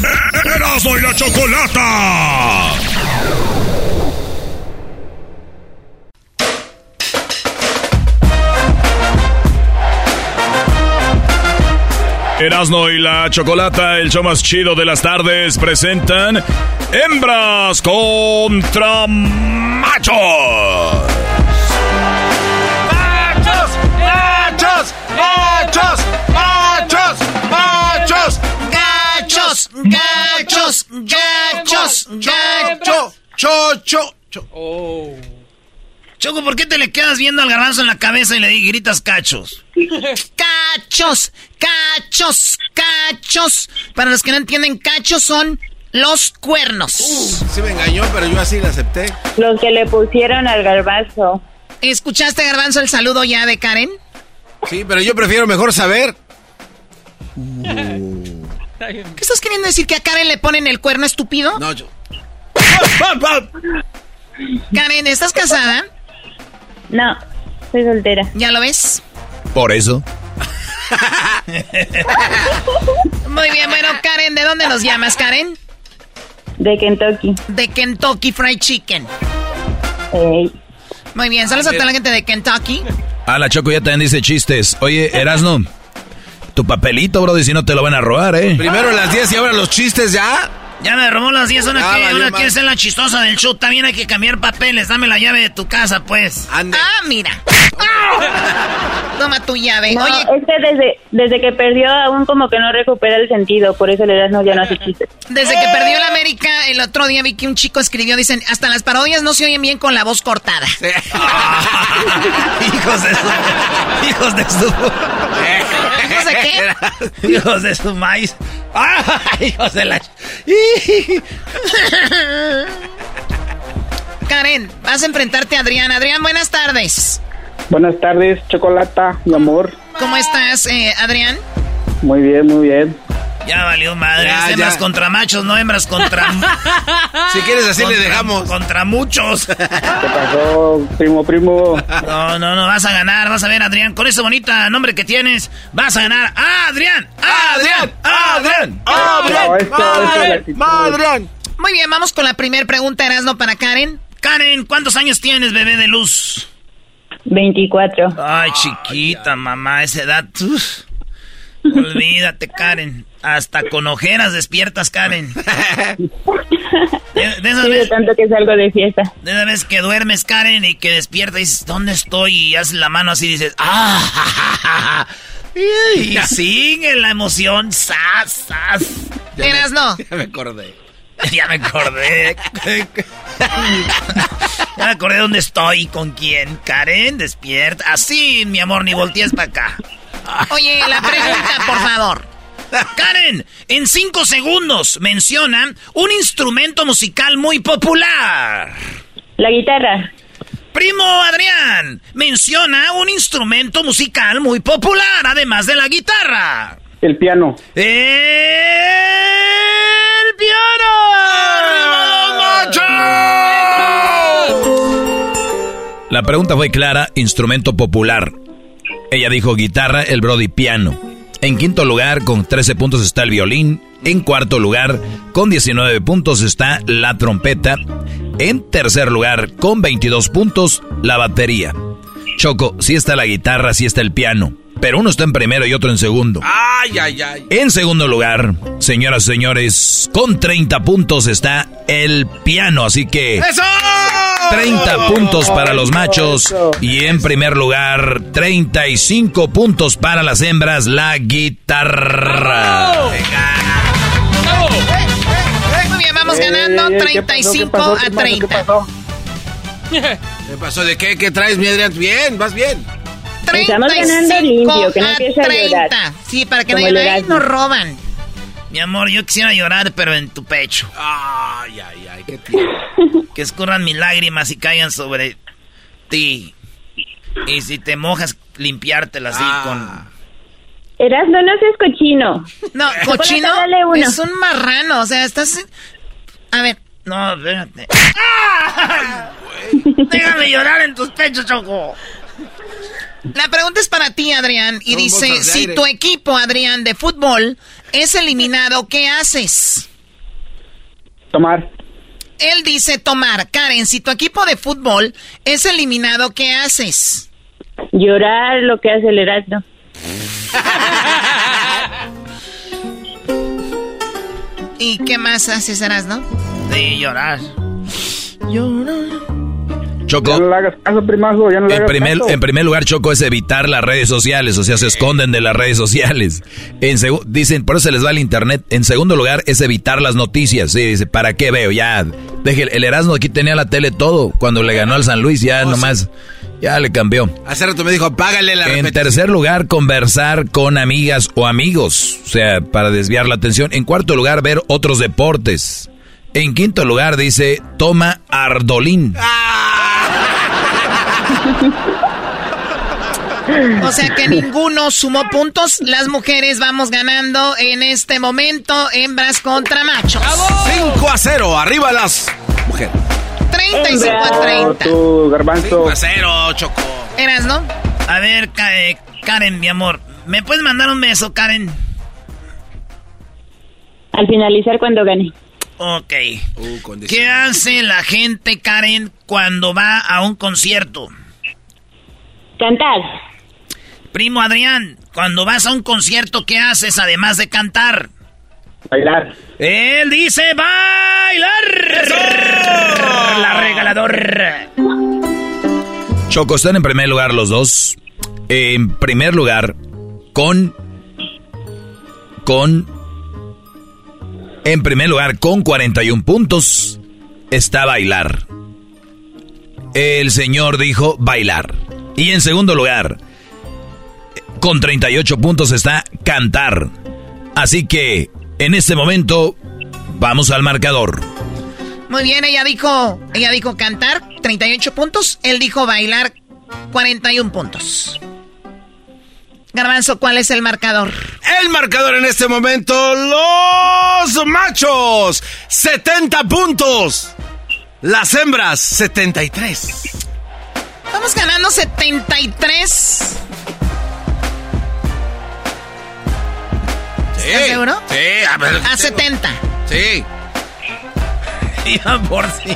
¡Erasmo y la Chocolata! Erasmo y la Chocolata, el show más chido de las tardes, presentan Hembras contra Machos. ¡Machos! ¡Machos! ¡Machos! ¡Machos! ¡Machos! ¡Gachos! ¡Gachos! ¡Gachos! ¡Gacho! Chocho. Choco, ¿por qué te le quedas viendo al garbanzo en la cabeza y le gritas cachos? [laughs] Cachos, cachos, cachos. Para los que no entienden, cachos son Los cuernos. sí me engañó, pero yo así la acepté. Los que le pusieron al garbanzo. ¿Escuchaste, Garbanzo, el saludo ya de Karen? Sí, pero yo prefiero mejor saber. ¿Qué estás queriendo decir? ¿Que a Karen le ponen el cuerno estúpido? No, yo. Karen, ¿estás casada? No, soy soltera. ¿Ya lo ves? Por eso. [laughs] Muy bien, bueno, Karen, ¿de dónde nos llamas, Karen? De Kentucky. De Kentucky Fried Chicken. Ey. Muy bien, saludos a toda la gente de Kentucky. Ah, la Choco ya también dice chistes. Oye, Erasno, tu papelito, bro, y si no te lo van a robar, ¿eh? Primero las 10 y ahora los chistes ya. Ya me robó las 10, una, Ah, que, valió una madre. quiere ser la chistosa del show. También hay que cambiar papeles. Dame la llave de tu casa, pues. Ah, mira. [laughs] Toma tu llave. No, Oye, es que desde, desde que perdió aún como que no recupera el sentido, por eso le das no ya no hace chistes. desde que perdió la América, el otro día vi que un chico escribió, dicen, hasta las parodias no se oyen bien con la voz cortada. [laughs] Hijos de su... Hijos de su... [laughs] ¿Hijos de qué? Hijos de su maíz. ¡Ah! Hijos de la... [laughs] Karen, vas a enfrentarte a Adrián. Adrián, buenas tardes. Buenas tardes, Chocolata, mi amor. ¿Cómo estás, eh, Adrián? Muy bien, muy bien. Ya valió madre. Ya, hembras ya. contra machos, no hembras contra... [laughs] Si quieres así le contra- dejamos. Contra muchos. ¿Qué pasó, primo, primo? No, no, no, vas a ganar, vas a ver, Adrián, con ese bonito nombre que tienes, vas a ganar. ¡Ah, Adrián! ¡Ah, Adrián! ¡Ah, Adrián! Es la actitud. Adrián! Muy bien, vamos con la primera pregunta, Erasno, para Karen. Karen, ¿cuántos años tienes, bebé de luz? 24. Ay, chiquita, mamá, esa edad. uf. Olvídate, Karen. Hasta con ojeras despiertas, Karen. De, de esas Sí, de tanto que salgo de fiesta. de esas veces que duermes, Karen, y que despiertas y dices, ¿dónde estoy? Y haces la mano así y dices, ¡ah! ja, ja, ja, ja". Y [laughs] sigue la emoción, ¡sas, sas! Erasno, [laughs] Ya me acordé. [laughs] Ya me acordé. ya me acordé dónde estoy, con quién. Karen, despierta. Así, mi amor, ni voltees para acá. Oye, la pregunta, por favor. Karen, en cinco segundos menciona un instrumento musical muy popular. La guitarra. Primo Adrián, menciona un instrumento musical muy popular, además de la guitarra. El piano. ¡El piano! La pregunta fue clara, instrumento popular. Ella dijo guitarra, el Brody piano. En quinto lugar, con 13 puntos está el violín. En cuarto lugar, con 19 puntos está la trompeta. En tercer lugar, con 22 puntos, la batería. Choco, sí está la guitarra, sí está el piano. Pero uno está en primero y otro en segundo. Ay, ay, ay. En segundo lugar, señoras y señores, con 30 puntos está el piano. Así que... ¡Eso! 30 puntos para los machos y en primer lugar 35 puntos para las hembras, la guitarra. Muy bien, vamos ganando Eh, ¿qué pasó? 35 ¿Qué pasó? a ¿Qué pasó? 30. ¿Qué pasó? ¿Qué pasó? ¿De qué? ¿Qué traes, mi Adrián? Bien, vas bien. Estamos ganando 35 limpio, que no a empiece a 30. llorar. Sí, para que no Como el digan, "Ay, Erasmo". nos roban. Mi amor, yo quisiera llorar, pero en tu pecho. Ay, ay, ay, qué tío. [laughs] Que escurran mis lágrimas y caigan sobre ti. Y si te mojas, limpiártelas así Ah. con... Erasmo, no seas cochino. No, cochino es un marrano. O sea, estás. A ver, No, espérate. [laughs] Déjame llorar en tus pechos, Choco. La pregunta es para ti, Adrián. Y Son dice: Si aire. tu equipo, Adrián, de fútbol es eliminado, ¿qué haces? Tomar. Él dice: Tomar. Karen, si tu equipo de fútbol es eliminado, ¿qué haces? Llorar lo que hace el Erasmo. [laughs] ¿Y qué más haces, no? De llorar. Choco. Ya no le hagas caso, primazo, ya no le En hagas primer, caso. en primer lugar, Choco, es evitar las redes sociales, o sea, se esconden de las redes sociales. En dicen, por eso se les va el internet. En segundo lugar, es evitar las noticias. Sí, dice, ¿para qué veo? Ya, deje, el Erasmo aquí tenía la tele todo. Cuando le ganó al San Luis, ya nomás, Ya le cambió. Hace rato me dijo, págale la En tercer lugar, conversar con amigas o amigos. O sea, para desviar la atención. En cuarto lugar, ver otros deportes. En quinto lugar, dice, toma Ardolín. [laughs] O sea que ninguno sumó puntos. Las mujeres vamos ganando en este momento. Hembras contra machos. 5 a 0. Arriba las mujeres. 35 a 30. Tu garbanzo. 5 a 0, Choco. ¿Eras, no? A ver, Ka- Karen, mi amor. ¿Me puedes mandar un beso, Karen? Al finalizar cuando gane. Ok. ¿Qué hace la gente, Karen, cuando va a un concierto? Cantar. Primo Adrián, cuando vas a un concierto, ¿qué haces además de cantar? Bailar. Él dice bailar. La regaladora. Choco, están en primer lugar los dos. En primer lugar, con. Con. En primer lugar, con 41 puntos, está bailar. El señor dijo bailar. Y en segundo lugar, con 38 puntos está cantar. Así que, en este momento, vamos al marcador. Muy bien, ella dijo, ella dijo cantar, 38 puntos. Él dijo bailar, 41 puntos. Garbanzo, ¿cuál es el marcador? El marcador en este momento, los machos, 70 puntos. Las hembras, 73. Vamos ganando 73. Sí. ¿Estás seguro? Sí, a ver. A 70. Sí. [laughs] Iba por sí.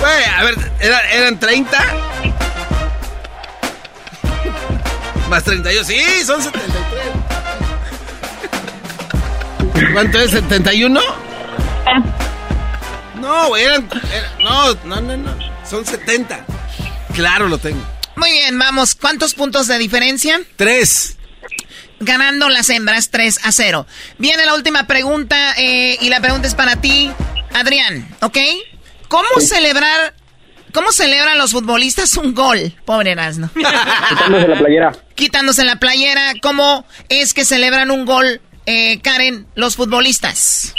Güey, a ver, ¿era- ¿eran 30? Más 32, sí, son 73. ¿Cuánto es? ¿71? No, güey, eran, era- no, no, no, no, son 70. Claro, lo tengo. Muy bien, vamos. ¿Cuántos puntos de diferencia? Tres. Ganando las hembras 3 a 0. Viene la última pregunta eh, y la pregunta es para ti, Adrián, ¿ok? ¿Cómo celebrar, cómo celebran los futbolistas un gol? Pobre Erasno. [laughs] Quitándose la playera. Quitándose la playera, ¿cómo es que celebran un gol, eh, Karen, los futbolistas?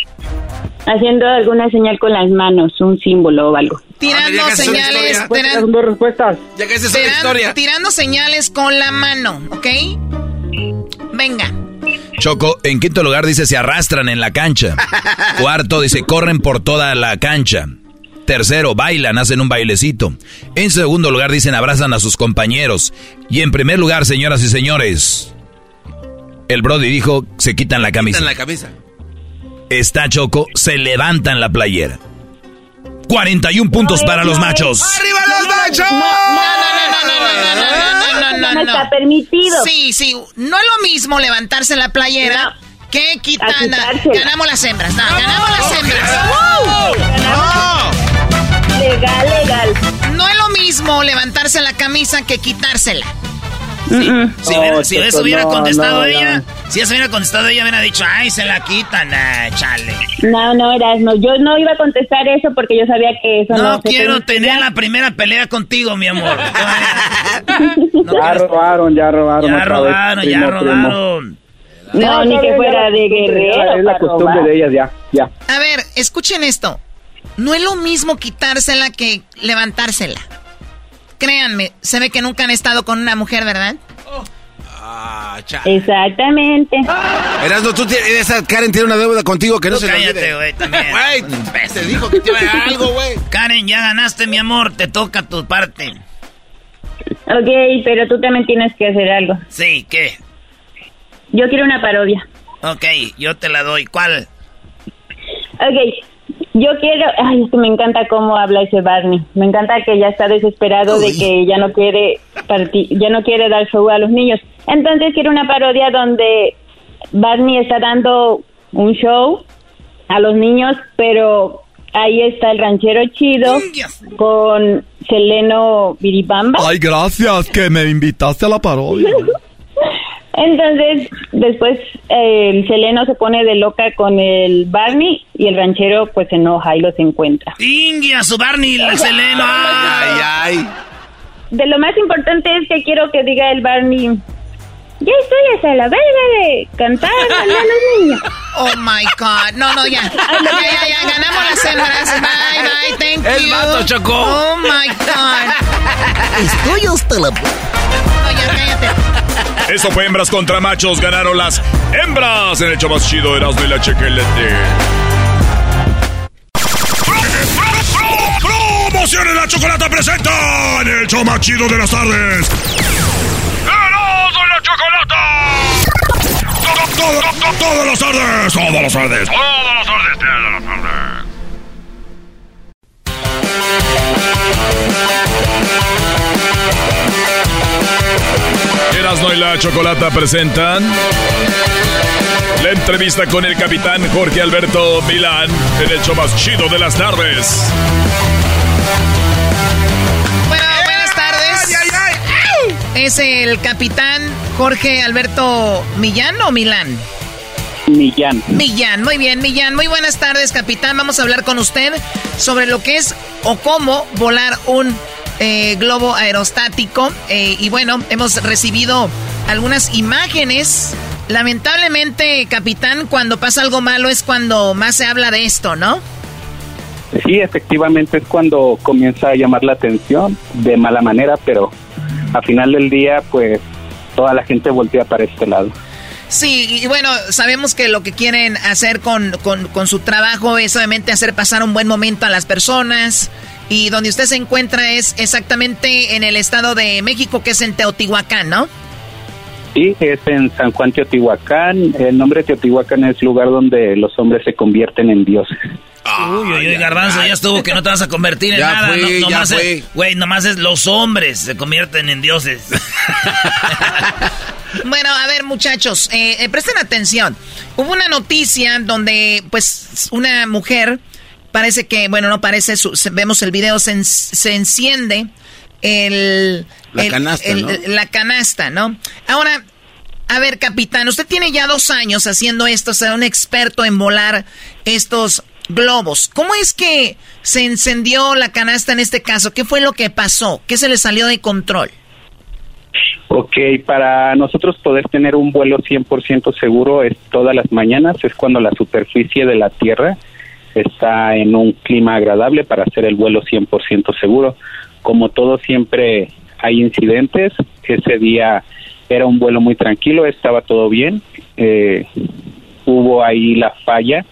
Haciendo alguna señal con las manos, un símbolo o algo. Tirando señales, tiran- Son dos respuestas. Ya que esa es tiran- una historia. tirando señales con la mano, ¿ok? Venga. Choco, en quinto lugar dice se arrastran en la cancha. [laughs] Cuarto dice corren por toda la cancha. Tercero, bailan, hacen un bailecito. En segundo lugar dicen abrazan a sus compañeros. Y en primer lugar, señoras y señores, el Brody dijo se quitan la camisa. La camisa. Está Choco, se levantan la playera. 41 puntos para los machos. ¡Arriba los machos! No, no, no está permitido. Sí, sí, no es lo mismo levantarse la playera que quitársela. Ganamos las hembras, no, ganamos las hembras. Legal, legal. No es lo mismo levantarse la camisa que quitársela. Si, hubiera- si eso hubiera no, contestado no, ella, no. si eso hubiera contestado ella, hubiera dicho, ay, se la quitan, ah, chale. No, no, Erasmo. Yo no iba a contestar eso porque yo sabía que eso no, No se quiero tener la primera pelea contigo, mi amor. [laughs] [laughs] Ya robaron, ya robaron. Ya robaron, ya primo, primo. robaron. No, ni que fuera de guerrero. Es la costumbre robar. de ellas, ya, ya. A ver, escuchen esto. No es lo mismo quitársela que levantársela. Créanme, se ve que nunca han estado con una mujer, ¿verdad? Ah, cha. Exactamente. Erasmo, tú tienes, esa Karen tiene una deuda contigo que no se cállate, güey, también. [laughs] Güey, te dijo que te iba a dar algo, güey. Karen, ya ganaste, mi amor, te toca tu parte. Ok, pero tú también tienes que hacer algo. Sí, ¿qué? Yo quiero una parodia. Ok, yo te la doy. ¿Cuál? Ok, yo quiero... Ay, es que me encanta cómo habla ese Barney. Me encanta que ya está desesperado de que ya no quiere parti- ya no quiere dar show a los niños. Entonces quiero una parodia donde Barney está dando un show a los niños, pero ahí está el ranchero chido con Seleno Biribamba. Ay, gracias que me invitaste a la parodia. [laughs] Entonces, después eh, el Seleno se pone de loca con el Barney y el ranchero pues se enoja y los encuentra. Ingia, su Barney, el Seleno. Ay, ay. de lo más importante es que quiero que diga el Barney. Ya estoy hasta la verga de cantar a los niños. Oh my God. No, no, ya. Ya, ya, ya. Ganamos las hembras. Bye, bye. Thank El you. vato chocó. Oh my God. Estoy hasta la... No, ya, cállate. Eso fue hembras contra machos. Ganaron las hembras en el show más chido de Erasmo y la Chequelete. Promociones la chocolata presenta en el show más chido de las tardes. ¡Erasmo y la chocolata! Todo- todo- Todas las tardes, todas las tardes, todas las tardes, todas las tardes. Erasmo y la Chocolata presentan la entrevista con el capitán Jorge Alberto Milán en el show más chido de las tardes. Bueno, buenas tardes. Es el capitán Jorge Alberto Millán o Milán. Millán. Millán, muy bien, Millán. Muy buenas tardes, capitán. Vamos a hablar con usted sobre lo que es o cómo volar un eh, globo aerostático. Eh, y bueno, hemos recibido algunas imágenes. Lamentablemente, capitán, cuando pasa algo malo es cuando más se habla de esto, ¿no? Sí, efectivamente es cuando comienza a llamar la atención de mala manera, pero a final del día, pues toda la gente voltea para este lado. Sí, y bueno, sabemos que lo que quieren hacer con, con, con su trabajo es obviamente hacer pasar un buen momento a las personas. Y donde usted se encuentra es exactamente en el estado de México, que es en Teotihuacán, ¿no? Sí, es en San Juan Teotihuacán. El nombre Teotihuacán es lugar donde los hombres se convierten en dioses. Uy, uy, uy, Garbanzo, ya estuvo que no te vas a convertir en Ya nada. fue, no, ya nomás fue. es- Güey, nomás es los hombres se convierten en dioses. [laughs] Bueno, a ver, muchachos, eh, eh, presten atención. Hubo una noticia donde, pues, una mujer, parece que, bueno, no parece, su- se- vemos el video, se, en- se enciende el... La el- canasta, el- ¿no? La canasta, ¿no? Ahora, a ver, capitán, usted tiene ya dos años haciendo esto, o sea, un experto en volar estos globos. ¿Cómo es que se encendió la canasta en este caso? ¿Qué fue lo que pasó? ¿Qué se le salió de control? Ok, para nosotros poder tener un vuelo 100% seguro es todas las mañanas, es cuando la superficie de la Tierra está en un clima agradable para hacer el vuelo 100% seguro. Como todo siempre hay incidentes, ese día era un vuelo muy tranquilo, estaba todo bien, eh, hubo ahí la falla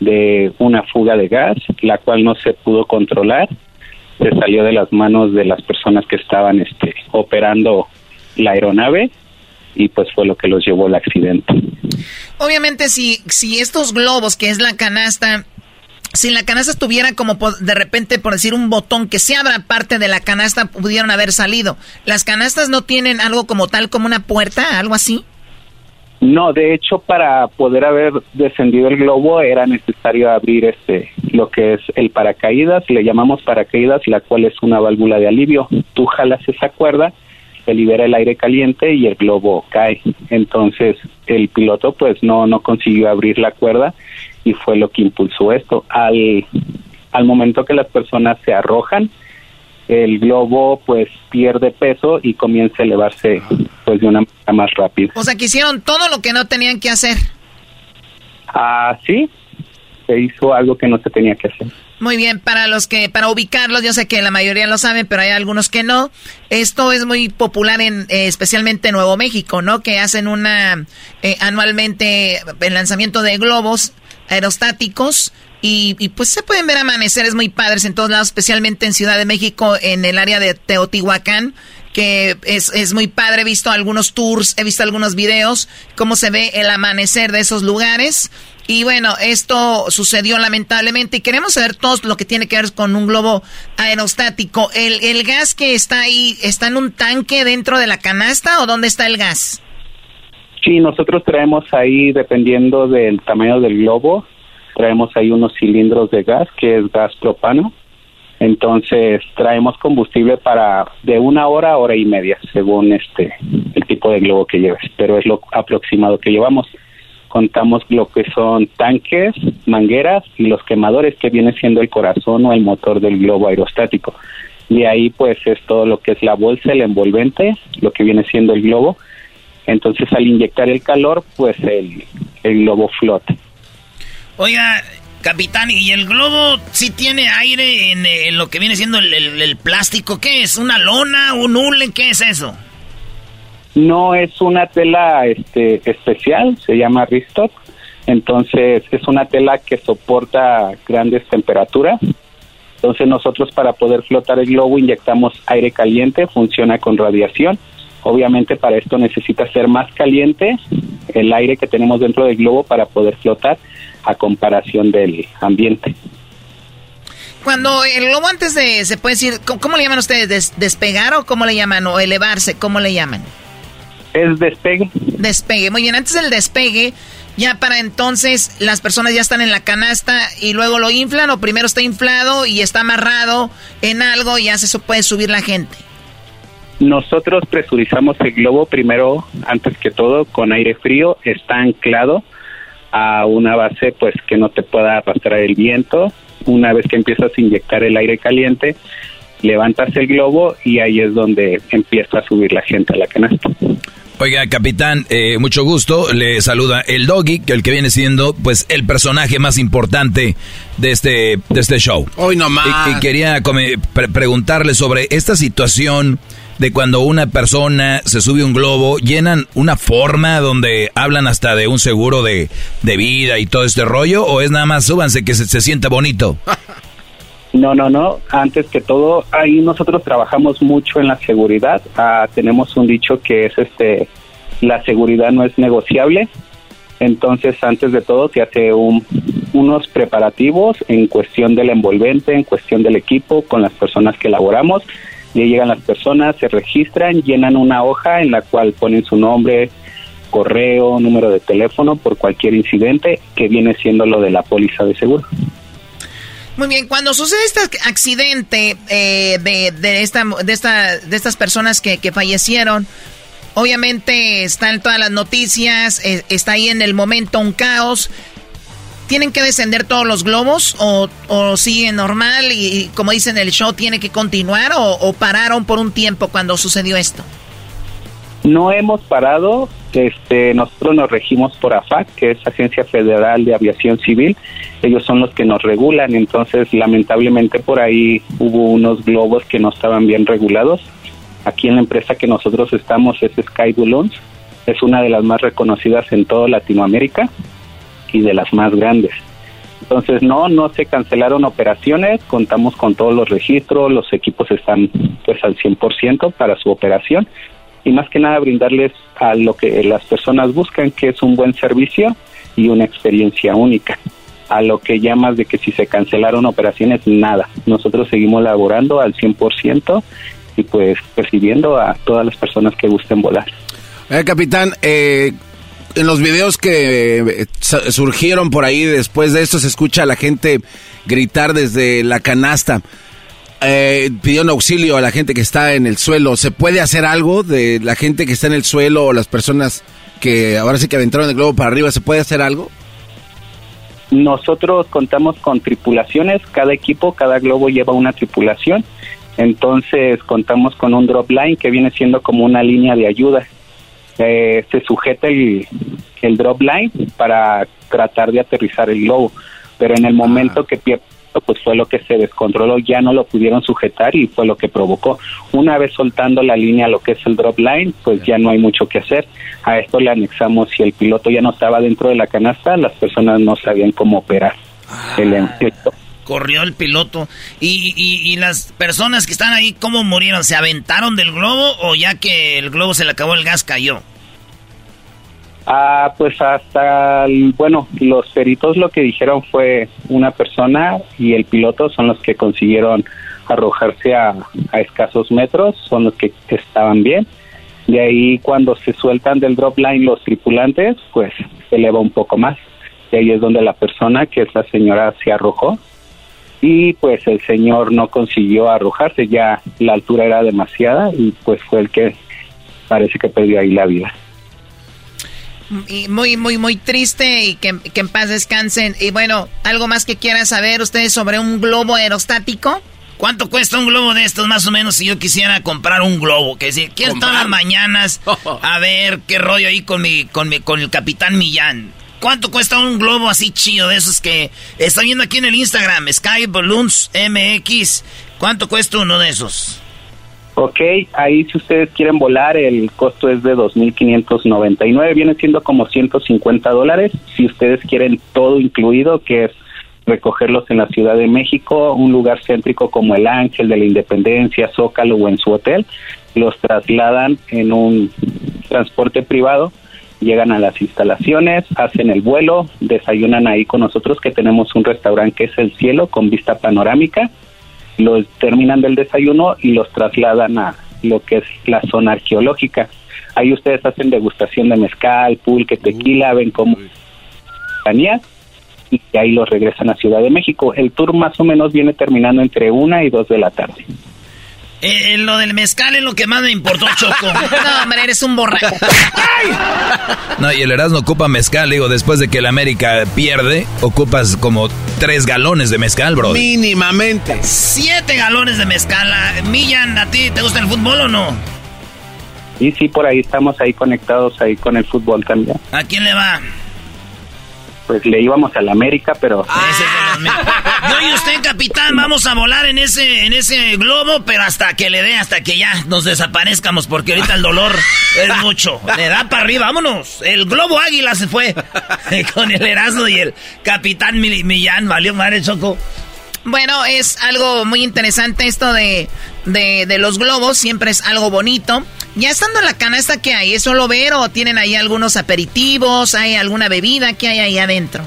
de una fuga de gas, la cual no se pudo controlar, se salió de las manos de las personas que estaban este, operando la aeronave y pues fue lo que los llevó al accidente. Obviamente, si, si estos globos, que es la canasta, si la canasta tuviera como de repente, por decir, un botón que se abra parte de la canasta, pudieron haber salido. ¿Las canastas no tienen algo como tal, como una puerta, algo así? No, de hecho, para poder haber descendido el globo era necesario abrir este lo que es el paracaídas, le llamamos paracaídas, la cual es una válvula de alivio. Tú jalas esa cuerda, se libera el aire caliente y el globo cae. Entonces, el piloto pues no no consiguió abrir la cuerda y fue lo que impulsó esto. Al al momento que las personas se arrojan, el globo pues pierde peso y comienza a elevarse pues de una manera más rápida. O sea, que hicieron todo lo que no tenían que hacer. Ah, sí, se hizo algo que no se tenía que hacer. Muy bien, para los que, para ubicarlos, yo sé que la mayoría lo saben, pero hay algunos que no. Esto es muy popular en, eh, especialmente en Nuevo México, ¿no? Que hacen una, eh, anualmente el lanzamiento de globos aerostáticos y, pues se pueden ver amaneceres muy padres en todos lados, especialmente en Ciudad de México, en el área de Teotihuacán que es, es muy padre, he visto algunos tours, he visto algunos videos, cómo se ve el amanecer de esos lugares. Y bueno, esto sucedió lamentablemente y queremos saber todo lo que tiene que ver con un globo aerostático. ¿El, el gas que está ahí está en un tanque dentro de la canasta o dónde está el gas? Sí, nosotros traemos ahí, dependiendo del tamaño del globo, traemos ahí unos cilindros de gas, que es gas propano. Entonces traemos combustible para de una hora a hora y media, según este el tipo de globo que lleves, pero es lo aproximado que llevamos. Contamos lo que son tanques, mangueras y los quemadores, que viene siendo el corazón o el motor del globo aerostático. De ahí pues es todo lo que es la bolsa, el envolvente, lo que viene siendo el globo. Entonces al inyectar el calor pues el, el globo flota. Oiga, capitán, ¿y el globo sí tiene aire en, lo que viene siendo el, plástico? ¿Qué es? ¿Una lona? ¿Un hule? ¿Qué es eso? No es una tela este, especial, se llama Ristock. Entonces es una tela que soporta grandes temperaturas. Entonces nosotros para poder flotar el globo inyectamos aire caliente, funciona con radiación. Obviamente para esto necesita ser más caliente el aire que tenemos dentro del globo para poder flotar a comparación del ambiente. Cuando el globo antes de, se puede decir, ¿cómo, le llaman ustedes? ¿Despegar o cómo le llaman? ¿O elevarse? ¿Cómo le llaman? Es despegue. Despegue. Muy bien, antes del despegue, ya para entonces las personas ya están en la canasta y luego lo inflan o primero está inflado y está amarrado en algo y ya se puede subir la gente. Nosotros presurizamos el globo primero, antes que todo, con aire frío, está anclado a una base pues que no te pueda arrastrar el viento. Una vez que empiezas a inyectar el aire caliente, levantas el globo y ahí es donde empieza a subir la gente a la canasta. Oiga, capitán, eh, mucho gusto. Le saluda el Doggy, que el que viene siendo, pues, el personaje más importante de este, de este show. Hoy nomás. Y, y quería preguntarle sobre esta situación de cuando una persona se sube un globo, llenan una forma donde hablan hasta de un seguro de, vida y todo este rollo, o es nada más súbanse que se, se sienta bonito? No, no, no. Antes que todo, ahí nosotros trabajamos mucho en la seguridad. Ah, tenemos un dicho que es este, la seguridad no es negociable. Entonces, antes de todo, se hace un, unos preparativos en cuestión del envolvente, en cuestión del equipo, con las personas que elaboramos. Y llegan las personas, se registran, llenan una hoja en la cual ponen su nombre, correo, número de teléfono por cualquier incidente que viene siendo lo de la póliza de seguro. Muy bien, cuando sucede este accidente eh, de, de, esta, de, esta, de estas personas que, fallecieron, obviamente están todas las noticias, eh, está ahí en el momento un caos. ¿Tienen que descender todos los globos o, siguen normal y, como dicen el show tiene que continuar o, o pararon por un tiempo cuando sucedió esto? No hemos parado, este, nosotros nos regimos por AFAC, que es Agencia Federal de Aviación Civil, ellos son los que nos regulan, entonces lamentablemente por ahí hubo unos globos que no estaban bien regulados. Aquí en la empresa que nosotros estamos es Sky Balloons, es una de las más reconocidas en toda Latinoamérica y de las más grandes. Entonces no, no se cancelaron operaciones, contamos con todos los registros, los equipos están pues al 100% para su operación y más que nada brindarles a lo que las personas buscan, que es un buen servicio y una experiencia única. A lo que llamas de que si se cancelaron operaciones, nada. Nosotros seguimos laborando al 100% y pues recibiendo a todas las personas que gusten volar. Eh, capitán, eh, en los videos que eh, surgieron por ahí después de esto se escucha a la gente gritar desde la canasta eh, pidieron auxilio a la gente que está en el suelo. ¿Se puede hacer algo de la gente que está en el suelo o las personas que ahora sí que aventaron el globo para arriba? ¿Se puede hacer algo? Nosotros contamos con tripulaciones, cada equipo, cada globo lleva una tripulación, entonces contamos con un drop line que viene siendo como una línea de ayuda. Eh, se sujeta el, el drop line para tratar de aterrizar el globo, pero en el momento que que pues fue lo que se descontroló, ya no lo pudieron sujetar y fue lo que provocó. Una vez soltando la línea, lo que es el drop line, pues ya no hay mucho que hacer. A esto le anexamos si el piloto ya no estaba dentro de la canasta, las personas no sabían cómo operar el ah, Corrió el piloto. ¿Y, y, las personas que están ahí, cómo murieron? ¿Se aventaron del globo o ya que el globo se le acabó el gas cayó? Ah, pues hasta, bueno, los peritos lo que dijeron fue una persona y el piloto son los que consiguieron arrojarse a, escasos metros, son los que estaban bien. De ahí cuando se sueltan del drop line los tripulantes, pues se eleva un poco más. Y ahí es donde la persona, que es la señora, se arrojó. Y pues el señor no consiguió arrojarse, ya la altura era demasiada y pues fue el que parece que perdió ahí la vida muy, muy, muy triste y que, en paz descansen. Y bueno, algo más que quieran saber ustedes sobre un globo aerostático. ¿Cuánto cuesta un globo de estos más o menos si yo quisiera comprar un globo? Que decir, quiero todas las mañanas [laughs] a ver qué rollo ahí con mi, con mi, con el capitán Millán. ¿Cuánto cuesta un globo así chido de esos que está viendo aquí en el Instagram? Sky Balloons MX. ¿Cuánto cuesta uno de esos? Ok, ahí si ustedes quieren volar, el costo es de 2.599, viene siendo como 150 dólares. Si ustedes quieren todo incluido, que es recogerlos en la Ciudad de México, un lugar céntrico como el Ángel de la Independencia, Zócalo o en su hotel, los trasladan en un transporte privado, llegan a las instalaciones, hacen el vuelo, desayunan ahí con nosotros que tenemos un restaurante que es El Cielo con vista panorámica, los terminan del desayuno y los trasladan a lo que es la zona arqueológica. Ahí ustedes hacen degustación de mezcal, pulque, tequila, ven cómo y ahí los regresan a Ciudad de México. El tour más o menos viene terminando entre una y dos de la tarde. Eh, lo del mezcal es lo que más me importó, Choco. [laughs] no, hombre, eres un borracho. no, y el Erasmo ocupa mezcal, digo, después de que el América pierde, ocupas como tres galones de mezcal, bro. Mínimamente. Siete galones de mezcal. Ah, Millan, ¿a ti te gusta el fútbol o no? Sí, sí, por ahí estamos ahí conectados ahí con el fútbol también. ¿A quién le va? Pues le íbamos a la América, pero... Yo y usted, capitán, vamos a volar en ese, en ese globo, pero hasta que le dé, hasta que ya nos desaparezcamos, porque ahorita el dolor es mucho. Le da para arriba, vámonos. El globo águila se fue [laughs] con el Erasmo y el capitán Millán, valió madre Choco. Bueno, es algo muy interesante esto de, de, los globos, siempre es algo bonito. Ya estando en la canasta, ¿qué hay? ¿Es solo ver o tienen ahí algunos aperitivos? ¿Hay alguna bebida? ¿Qué hay ahí adentro?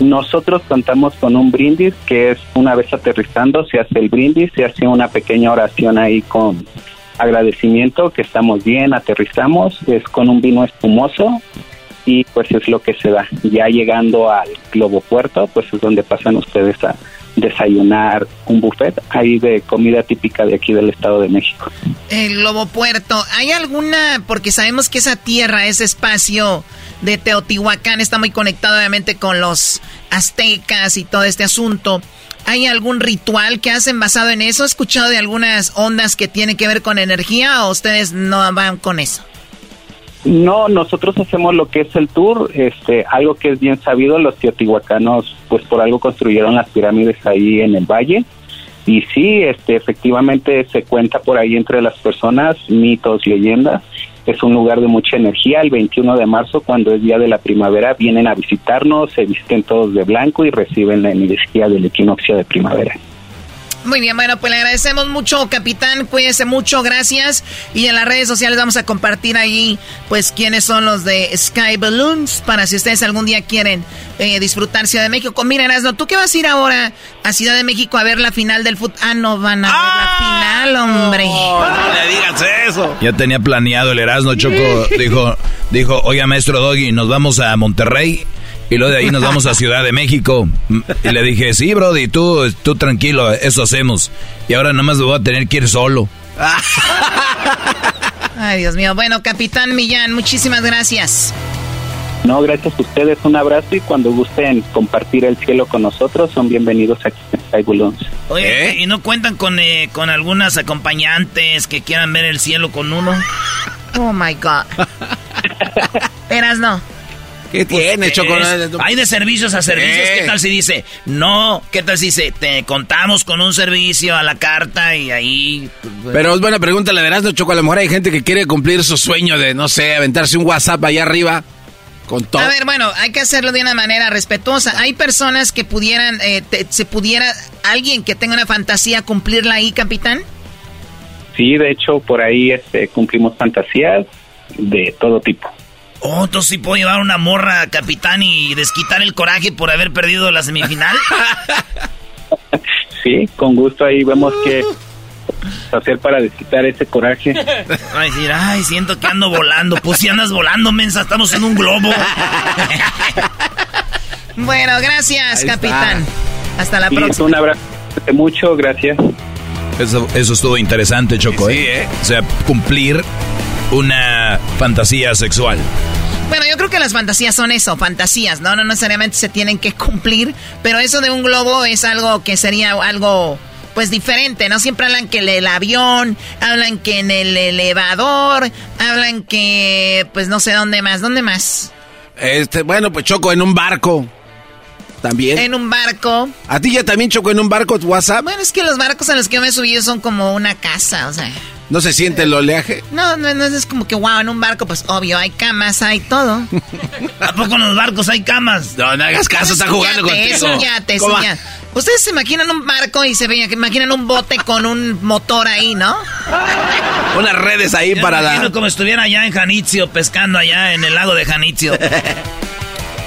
Nosotros contamos con un brindis que es una vez aterrizando, se hace el brindis, se hace una pequeña oración ahí con agradecimiento, que estamos bien, aterrizamos, es con un vino espumoso y pues es lo que se da. Ya llegando al Globo Puerto, pues es donde pasan ustedes a desayunar un buffet ahí de comida típica de aquí del Estado de México. El Globo Puerto, ¿hay alguna, porque sabemos que esa tierra, ese espacio de Teotihuacán está muy conectado obviamente con los aztecas y todo este asunto? ¿Hay algún ritual que hacen basado en eso? ¿He escuchado de algunas ondas que tienen que ver con energía o ustedes no van con eso? No, nosotros hacemos lo que es el tour, este, algo que es bien sabido, los teotihuacanos pues por algo construyeron las pirámides ahí en el valle. Y sí, este, efectivamente se cuenta por ahí entre las personas mitos, leyendas, es un lugar de mucha energía, el 21 de marzo cuando es día de la primavera vienen a visitarnos, se visten todos de blanco y reciben la energía del equinoccio de primavera. Muy bien, bueno, pues le agradecemos mucho, capitán. Cuídese mucho, gracias. Y en las redes sociales vamos a compartir ahí, pues, quiénes son los de Sky Balloons, para si ustedes algún día quieren eh, disfrutar Ciudad de México. Mira, Erasno, ¿tú qué vas a ir ahora a Ciudad de México a ver la final del fútbol? Ah, no van a ver la ¡Ah! final, hombre. No, le digas eso. Ya tenía planeado el Erasmo, Choco. dijo, dijo, oiga, maestro Doggy, nos vamos a Monterrey y luego de ahí nos vamos a Ciudad de México. Y le dije, sí, Brody, tú, tú tranquilo, eso hacemos. Y ahora nomás voy a tener que ir solo. [laughs] Ay, Dios mío. Bueno, Capitán Millán, muchísimas gracias. No, gracias a ustedes. Un abrazo y cuando gusten compartir el cielo con nosotros, son bienvenidos aquí en Sky Oye, ¿Eh? ¿y no cuentan con, eh, con algunas acompañantes que quieran ver el cielo con uno? [laughs] Oh, my God. [laughs] Eras no. ¿Qué pues, tiene, chocolate? Hay de servicios a servicios. ¿Qué tal si dice, no? ¿Qué tal si dice, te contamos con un servicio a la carta y ahí... Pues, Pero es buena pregunta, la verás, no, Choco. A lo mejor hay gente que quiere cumplir su sueño de, no sé, aventarse un WhatsApp allá arriba. Con todo. A ver, bueno, hay que hacerlo de una manera respetuosa. Hay personas que pudieran, eh, se pudiera, alguien que tenga una fantasía cumplirla ahí, capitán. Sí, de hecho, por ahí este, cumplimos fantasías de todo tipo. Oh, entonces sí puedo llevar una morra, capitán, y desquitar el coraje por haber perdido la semifinal. [laughs] sí, con gusto ahí vemos qué hacer para desquitar ese coraje. Va a decir, ay, siento que ando volando. Pues si andas volando, mensa, estamos en un globo. [laughs] bueno, gracias, capitán. Hasta la próxima. Un abrazo mucho, gracias. Eso, eso estuvo interesante, Choco. Sí, ¿eh? O sea, cumplir una fantasía sexual. Bueno, yo creo que las fantasías son eso, fantasías, ¿no? No necesariamente se tienen que cumplir, pero eso de un globo es algo que sería algo pues diferente, ¿no? Siempre hablan que el, avión, hablan que en el elevador, hablan que, pues no sé dónde más, ¿dónde más? Este, bueno, pues Choco, en un barco. También. En un barco. ¿A ti ya también Choco en un barco WhatsApp? Bueno, es que los barcos a los que yo me he subido son como una casa, o sea. ¿No se siente el oleaje? No, no, no es como que, wow, en un barco, pues obvio, hay camas, hay todo. ¿A poco en los barcos hay camas? No, no hagas caso, está jugando contigo. Es un yate, es un yate. Ustedes se imaginan un barco y se imaginan un bote con un motor ahí, ¿no? Unas redes ahí para dar. como estuviera allá en Janitzio, pescando allá en el lago de Janitzio. [laughs]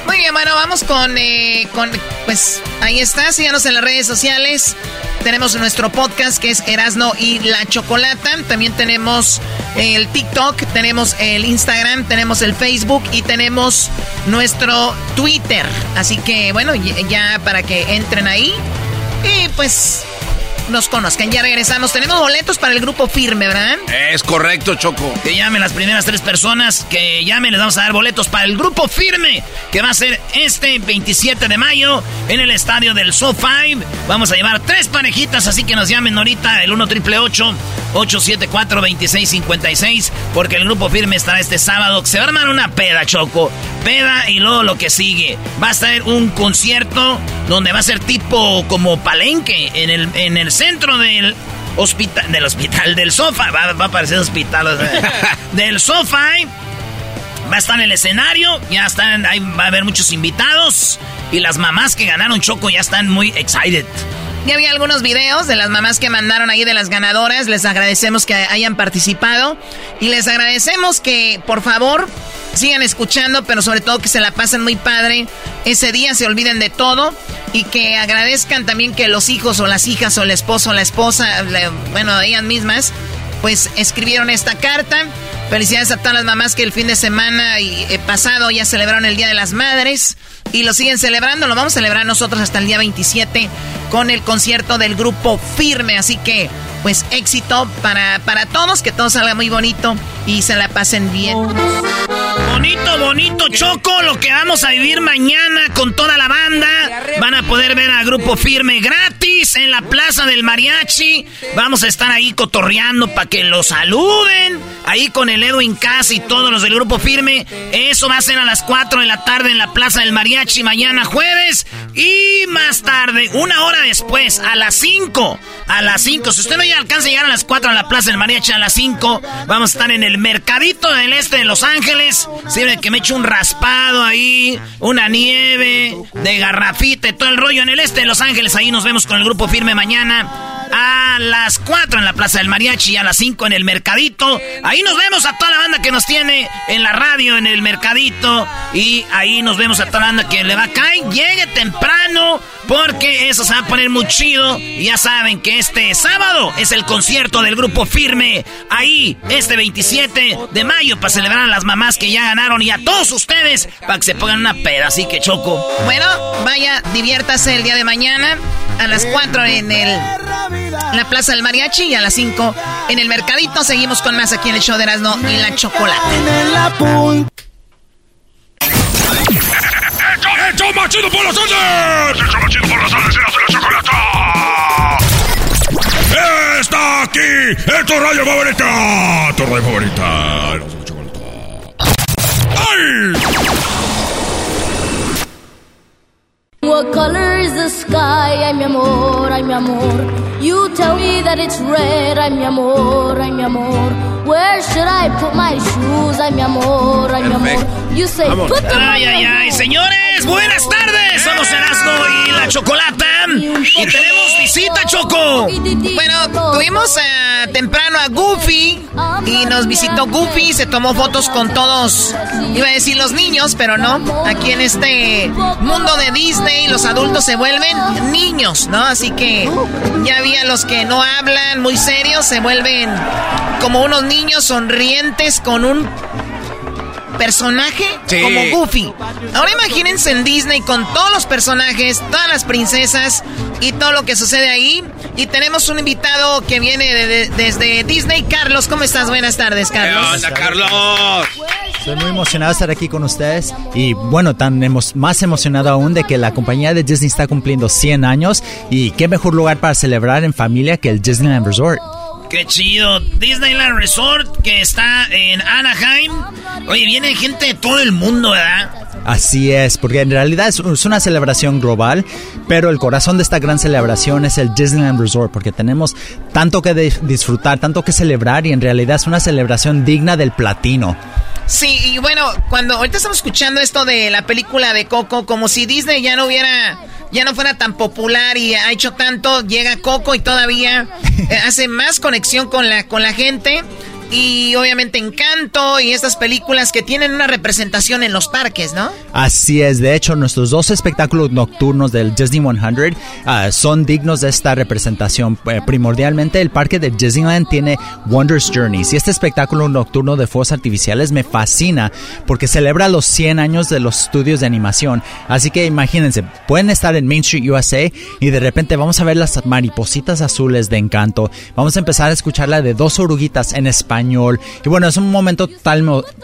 Muy bien, bueno, vamos con, eh, con, pues ahí está, síganos en las redes sociales. Tenemos nuestro podcast que es Erasno y la Chocolata. También tenemos el TikTok, tenemos el Instagram, tenemos el Facebook y tenemos nuestro Twitter. Así que bueno, ya para que entren ahí. Y pues nos conozcan. Ya regresamos. Tenemos boletos para el grupo firme, ¿verdad? Es correcto, Choco. Que llamen las primeras tres personas. Que llamen, les vamos a dar boletos para el grupo firme. Que va a ser este 27 de mayo en el estadio del SoFi. Vamos a llevar tres parejitas. Así que nos llamen ahorita el 1 triple 874 2656 Porque el grupo firme estará este sábado. Se va a armar una peda, Choco. Peda y luego lo que sigue. Va a estar un concierto donde va a ser tipo como palenque en el, en el centro del hospital, del hospital, del sofá, va, a aparecer hospital, [laughs] del sofá, va a estar en el escenario, ya están, ahí va a haber muchos invitados y las mamás que ganaron Choco ya están muy excited. Ya había algunos videos de las mamás que mandaron ahí de las ganadoras. Les agradecemos que hayan participado. Y les agradecemos que, por favor, sigan escuchando, pero sobre todo que se la pasen muy padre. Ese día se olviden de todo y que agradezcan también que los hijos o las hijas o el esposo o la esposa, bueno, ellas mismas, pues escribieron esta carta. Felicidades a todas las mamás que el fin de semana eh, pasado ya celebraron el Día de las Madres y lo siguen celebrando. Lo vamos a celebrar nosotros hasta el día 27 con el concierto del grupo Firme. Así que, pues éxito para, para todos, que todo salga muy bonito y se la pasen bien. Bonito, bonito, Choco, lo que vamos a vivir mañana con toda la banda. Van a poder ver al grupo Firme gratis en la Plaza del Mariachi. Vamos a estar ahí cotorreando para que lo saluden. Ahí con el Edwin Casa y todos los del grupo Firme. Eso va a ser a las 4 de la tarde en la Plaza del Mariachi mañana jueves. Y más tarde, una hora después, a las 5. A las 5. Si usted no ya alcanza a llegar a las 4 a la Plaza del Mariachi a las 5, vamos a estar en el Mercadito del Este de Los Ángeles. Sirve que me eche un raspado ahí, una nieve, de garrafita y todo el rollo en el Este de Los Ángeles. Ahí nos vemos con el grupo firme mañana a las 4 en la Plaza del Mariachi y a las 5 en el Mercadito. Ahí nos vemos a toda la banda que nos tiene en la radio, en el Mercadito. Y ahí nos vemos a toda la banda que le va a caer. Llegue temprano porque eso se va a poner muy chido. Y ya saben que este sábado es el concierto del grupo Firme. Ahí, este 27 de mayo, para celebrar a las mamás que ya ganaron y a todos ustedes para que se pongan una peda. Así que choco. Bueno, vaya, diviértase el día de mañana a las 4 en el la Plaza del Mariachi y a las 5 en el Mercadito. Seguimos con más aquí en el show de Erasmo y la Chocolate. ¡Hecho más chido por las tardes! ¡Hecho más chido por las tardes! ¡Eras de la Chocolata! ¡Está aquí! ¡Es tu radio favorita! ¡Tu radio favorita! ¡Eras de la Chocolata! ¡Ay! What color is the sky? Ay, mi amor, ay, mi amor. You tell me that it's red. Ay, mi amor, ay, mi amor. Where should I put my shoes? Ay, mi amor, ay, mi amor. You say, put them Ay, ay, ay, señores, buenas tardes. Somos Erasmo y la Chocolata. Y tenemos visita, Choco. Bueno, tuvimos uh, temprano a Goofy y nos visitó Goofy. Se tomó fotos con todos, iba a decir los niños, pero no. Aquí en este mundo de Disney y los adultos se vuelven niños, ¿no? Así que ya había los que no hablan muy serios, se vuelven como unos niños sonrientes con un personaje como Goofy. Ahora imagínense en Disney con todos los personajes, todas las princesas y todo lo que sucede ahí. Y tenemos un invitado que viene desde Disney. Carlos, ¿cómo estás? Buenas tardes, Carlos. Hola, Carlos. Estoy muy emocionado de estar aquí con ustedes y bueno, tan más emocionado aún de que la compañía de Disney está cumpliendo 100 años y qué mejor lugar para celebrar en familia que el Disneyland Resort. Qué chido. Disneyland Resort que está en Anaheim. Oye, viene gente de todo el mundo, ¿verdad? Así es, porque en realidad es, una celebración global, pero el corazón de esta gran celebración es el Disneyland Resort, porque tenemos tanto que disfrutar, tanto que celebrar y en realidad es una celebración digna del platino. Sí, y bueno, cuando ahorita estamos escuchando esto de la película de Coco, como si Disney ya no hubiera ya no fuera tan popular y ha hecho tanto, llega Coco y todavía eh, hace más conexión con la, con la gente y obviamente Encanto y estas películas que tienen una representación en los parques, ¿no? Así es, de hecho nuestros dos espectáculos nocturnos del Disney 100 ah, son dignos de esta representación. Eh, primordialmente el parque de Disneyland tiene Wonders Journeys y este espectáculo nocturno de fuegos artificiales me fascina porque celebra los 100 años de los estudios de animación. Así que imagínense, pueden estar en Main Street USA y de repente vamos a ver las maripositas azules de Encanto. Vamos a empezar a escuchar la de dos oruguitas en España y bueno, es un momento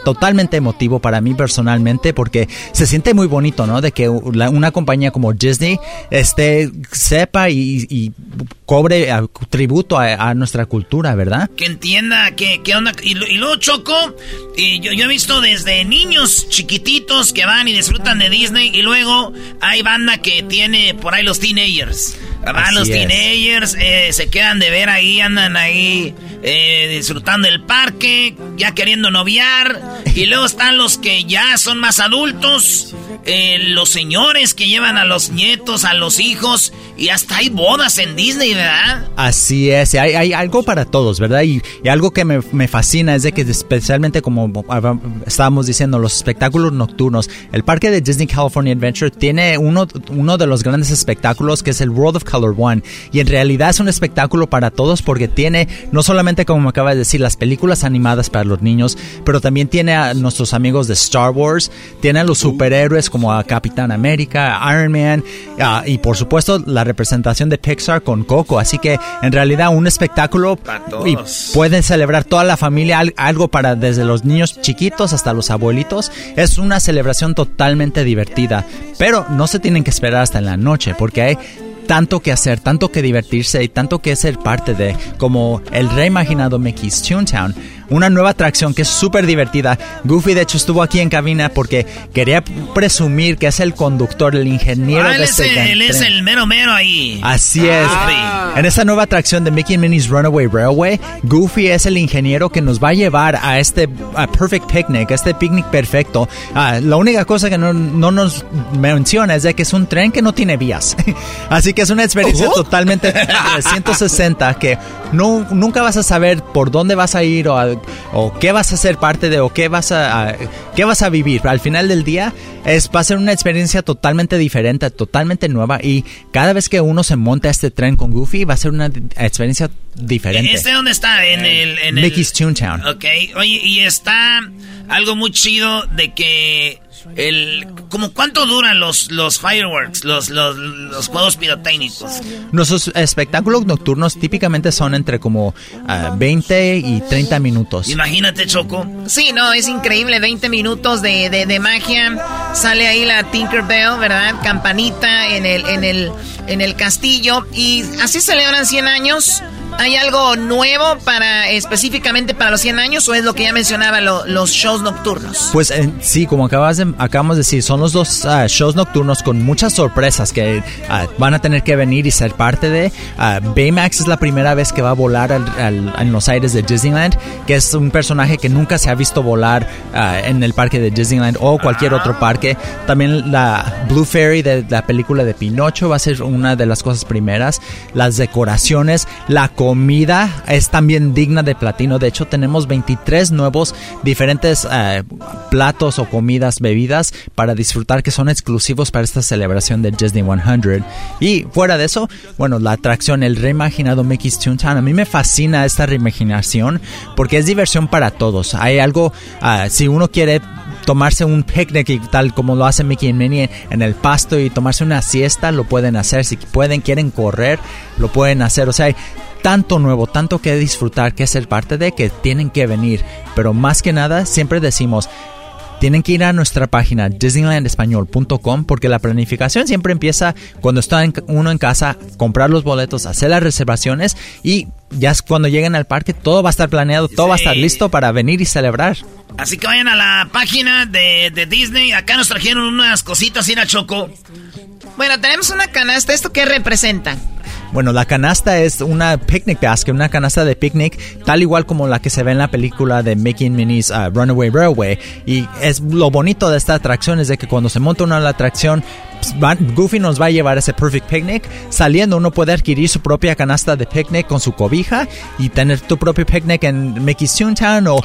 totalmente emotivo para mí personalmente porque se siente muy bonito, ¿no? De que una compañía como Disney este, sepa y, cobre tributo a, nuestra cultura, ¿verdad? Que entienda qué, onda. Y, luego Choco, y yo, yo he visto desde niños chiquititos que van y disfrutan de Disney y luego hay banda que tiene por ahí los teenagers. Van los teenagers, eh, se quedan de ver ahí, andan ahí eh, disfrutando el parque, ya queriendo noviar. Y luego están los que ya son más adultos, eh, los señores que llevan a los nietos, a los hijos. Y hasta hay bodas en Disney, ¿verdad? Así es, hay, hay algo para todos, ¿verdad? Y, algo que me, me, fascina es de que especialmente como estábamos diciendo, los espectáculos nocturnos, el parque de Disney California Adventure tiene uno, uno de los grandes espectáculos que es el World of Color One. Y en realidad es un espectáculo para todos porque tiene no solamente, como me acaba de decir, las películas animadas para los niños, pero también tiene a nuestros amigos de Star Wars, tiene a los superhéroes como a Capitán América, Iron Man, y por supuesto la representación de Pixar con Coco. Así que en realidad un espectáculo y pueden celebrar toda la familia algo para desde los niños chiquitos hasta los abuelitos. Es una celebración totalmente divertida, pero no se tienen que esperar hasta en la noche porque hay tanto que hacer, tanto que divertirse y tanto que ser parte de, como el reimaginado Mickey's Toontown una nueva atracción que es súper divertida. Goofy de hecho estuvo aquí en cabina porque quería presumir que es el conductor, el ingeniero ah, de este Él es el mero mero ahí. Así es. En esta nueva atracción de Mickey Minnie's Runaway Railway, Goofy es el ingeniero que nos va a llevar a este Perfect Picnic, a este picnic perfecto. Ah, la única cosa que no, nos menciona es de que es un tren que no tiene vías. [laughs] Así que es una experiencia totalmente [laughs] 160 que no, nunca vas a saber por dónde vas a ir o a o qué vas a ser parte de o qué vas a, qué vas a vivir. Al final del día es va a ser una experiencia totalmente diferente, totalmente nueva y cada vez que uno se monta a este tren con Goofy va a ser una experiencia diferente. ¿Este dónde está? En el en Mickey's Toontown. Ok. Oye, y está algo muy chido de que el como cuánto duran los los fireworks, los, los, los juegos pirotécnicos. Nuestros espectáculos nocturnos típicamente son entre como 20 ah, y 30 minutos. Imagínate, Choco. Sí, no, es increíble, 20 minutos de, de, de magia. Sale ahí la Tinkerbell, ¿verdad? Campanita en el en el en el castillo y así celebran 100 años. ¿Hay algo nuevo para específicamente para los 100 años o es lo que ya mencionaba los shows nocturnos? Pues eh, sí, como acabas de, acabamos de decir, son los dos ah, shows nocturnos con muchas sorpresas que ah, van a tener que venir y ser parte de. Uh, Baymax es la primera vez que va a volar en los aires de Disneyland, que es un personaje que nunca se ha visto volar en el parque de Disneyland o cualquier otro parque. También la Blue Fairy de la película de Pinocho va a ser una de las cosas primeras. Las decoraciones, la comida es también digna de platino. De hecho, tenemos 23 nuevos diferentes platos o comidas, bebidas para disfrutar que son exclusivos para esta celebración de Disney 100. Y fuera de eso, bueno, la atracción, el reimaginado Mickey's Toontown. A mí me fascina esta reimaginación porque es diversión para todos. Hay algo, ah, si uno quiere tomarse un picnic y tal como lo hace Mickey y Minnie en el pasto y tomarse una siesta, lo pueden hacer. Si pueden, quieren correr, lo pueden hacer. O sea, tanto nuevo, tanto que disfrutar, que ser parte de, que tienen que venir. Pero más que nada, siempre decimos, tienen que ir a nuestra página disneylandespañol.com porque la planificación siempre empieza cuando está uno en casa, comprar los boletos, hacer las reservaciones y ya es cuando lleguen al parque todo va a estar planeado, todo va a estar listo para venir y celebrar. Así que vayan a la página de, de Disney. Acá nos trajeron unas cositas, ir a Choco. Bueno, tenemos una canasta. ¿Esto qué representa? Bueno, la canasta es una picnic basket, una canasta de picnic, tal igual como la que se ve en la película de Mickey and Minnie's uh, Runaway Railway. Y es lo bonito de esta atracción es de que cuando se monta uno a la atracción, pues, Goofy nos va a llevar a ese perfect picnic. Saliendo uno puede adquirir su propia canasta de picnic con su cobija y tener tu propio picnic en Mickey's Toontown o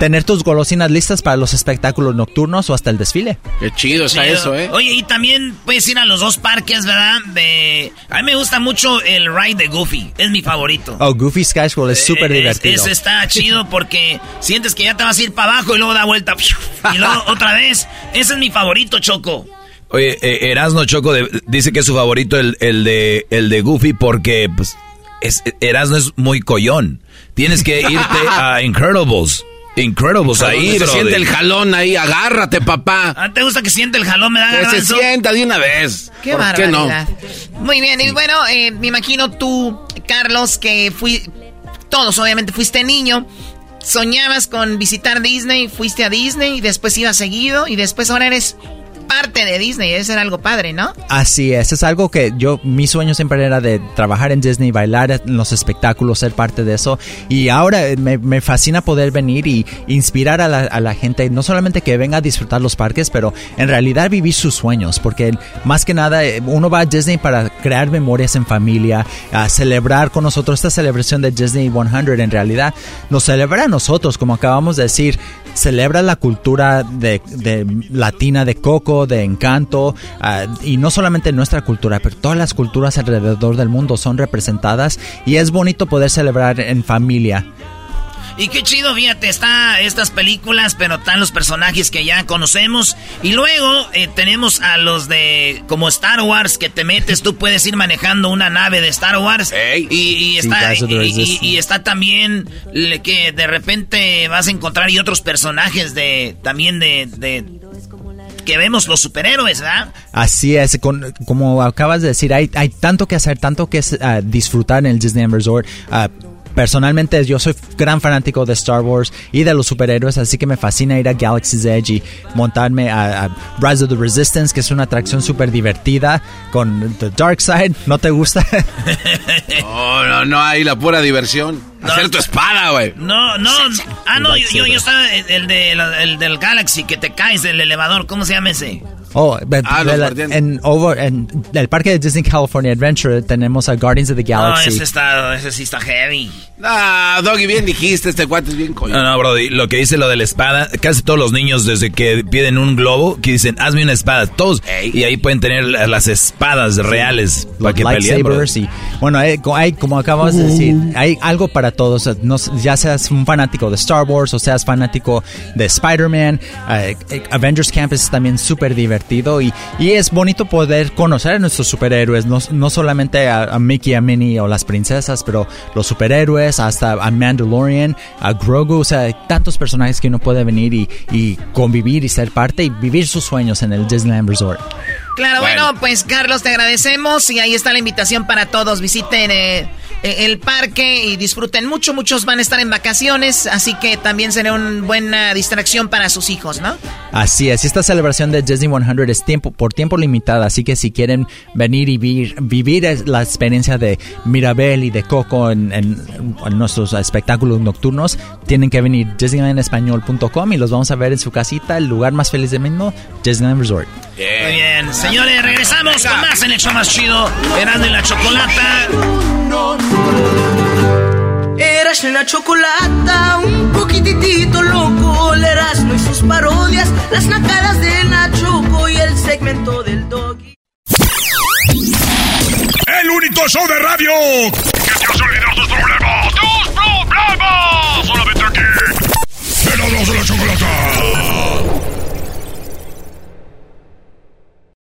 tener tus golosinas listas para los espectáculos nocturnos o hasta el desfile. Qué chido está eso, ¿eh? Oye, y también puedes ir a los dos parques, ¿verdad? De... A mí me gusta mucho el ride de Goofy. Es mi favorito. Oh, Goofy Sky School es súper Eh, es- divertido. Ese está chido porque sientes que ya te vas a ir para abajo y luego da vuelta. [laughs] Y luego otra vez. Ese es mi favorito, Choco. Oye, eh, Erasno Choco de- dice que es su favorito el, el de, el de Goofy porque pues, es, Erasno es muy collón. Tienes que irte [laughs] a Incredibles. Incredibles ahí, se brother. siente el jalón ahí, agárrate, papá. ¿Ah, ¿Te gusta que siente el jalón? Me da Que se sienta de una vez. Qué ¿Por qué no? barbaridad. Muy bien, y bueno, eh, me imagino tú, Carlos, que fui. Todos, obviamente, fuiste niño. Soñabas con visitar Disney, fuiste a Disney y después ibas seguido y después ahora eres parte de Disney. Eso era algo padre, ¿no? Así es, es algo que yo, mi sueño siempre era de trabajar en Disney, bailar en los espectáculos, ser parte de eso. Y ahora eh, me, me fascina poder venir y inspirar a la, a la gente, no solamente que venga a disfrutar los parques, pero en realidad vivir sus sueños, porque más que nada eh, uno va a Disney para crear memorias en familia, a celebrar con nosotros esta celebración de Disney 100. En realidad nos celebra a nosotros, como acabamos de decir, celebra la cultura de, de latina de Coco, de Encanto, ah, y no solamente nuestra cultura, pero todas las culturas alrededor del mundo son representadas y es bonito poder celebrar en familia. Y qué chido, fíjate, está estas películas, pero están los personajes que ya conocemos. Y luego eh, tenemos a los de como Star Wars, que te metes, tú puedes ir manejando una nave de Star Wars. Y, y está, y- y, Resistance. y está también le- que de repente vas a encontrar y otros personajes de también de, de que vemos los superhéroes, ¿verdad? Así es, con- como acabas de decir, hay, hay tanto que hacer, tanto que ah, disfrutar en el Disney Resort. Ah, Personalmente yo soy gran fanático de Star Wars y de los superhéroes, así que me fascina ir a Galaxy's Edge y montarme a, a Rise of the Resistance, que es una atracción súper divertida con The Dark Side. ¿No te gusta? [laughs] No, no, no, ahí la pura diversión. Hacer tu espada, güey. No, no. Ah, no, yo, yo, yo estaba el, de, el del Galaxy, que te caes del elevador. ¿Cómo se llama ese? Oh, de- Ah, la- en, over, en el parque de Disney California Adventure tenemos a Guardians of the No, Galaxy. ese, está, ese sí está heavy. Ah, Doggy, bien dijiste, este cuate es bien collón. No, no, Brody, lo que dice lo de la espada, casi todos los niños desde que piden un globo, que dicen, hazme una espada, todos, y ahí pueden tener la- las espadas reales para los que peleen, y bueno hay, co- hay, como acabas de decir hay algo para todos no ya seas un fanático de Star Wars o seas fanático de Spider-Man eh, eh, Avengers Campus es también súper divertido y, y es bonito poder conocer a nuestros superhéroes no, no solamente a, Mickey a Minnie o las princesas pero los superhéroes hasta a Mandalorian a Grogu o sea tantos personajes que uno puede venir y, y convivir y ser parte y vivir sus sueños en el Disneyland Resort Claro, bueno. pues Carlos, te agradecemos y ahí está la invitación para todos. Visiten eh, eh, el parque y disfruten mucho. Muchos van a estar en vacaciones, así que también será una buena distracción para sus hijos, ¿no? Así es, esta celebración de Disney 100 es tiempo, por tiempo limitado, así que si quieren venir y vivir, vivir la experiencia de Mirabel y de Coco en, en- en nuestros espectáculos nocturnos, tienen que venir disneylandespañol.com y los vamos a ver en su casita, el lugar más feliz del mundo, Disneyland Resort. Muy bien, señores, regresamos con más en el show más chido. Erasmo y la chocolata. Eras la chocolata, un poquitito loco, el Erasmo y sus parodias, las nacadas de Nachoco y el segmento del doggy. El único show de radio que te hace olvidar tus problemas. ¡Tus problemas! Solamente aquí. Erasmo de la chocolata.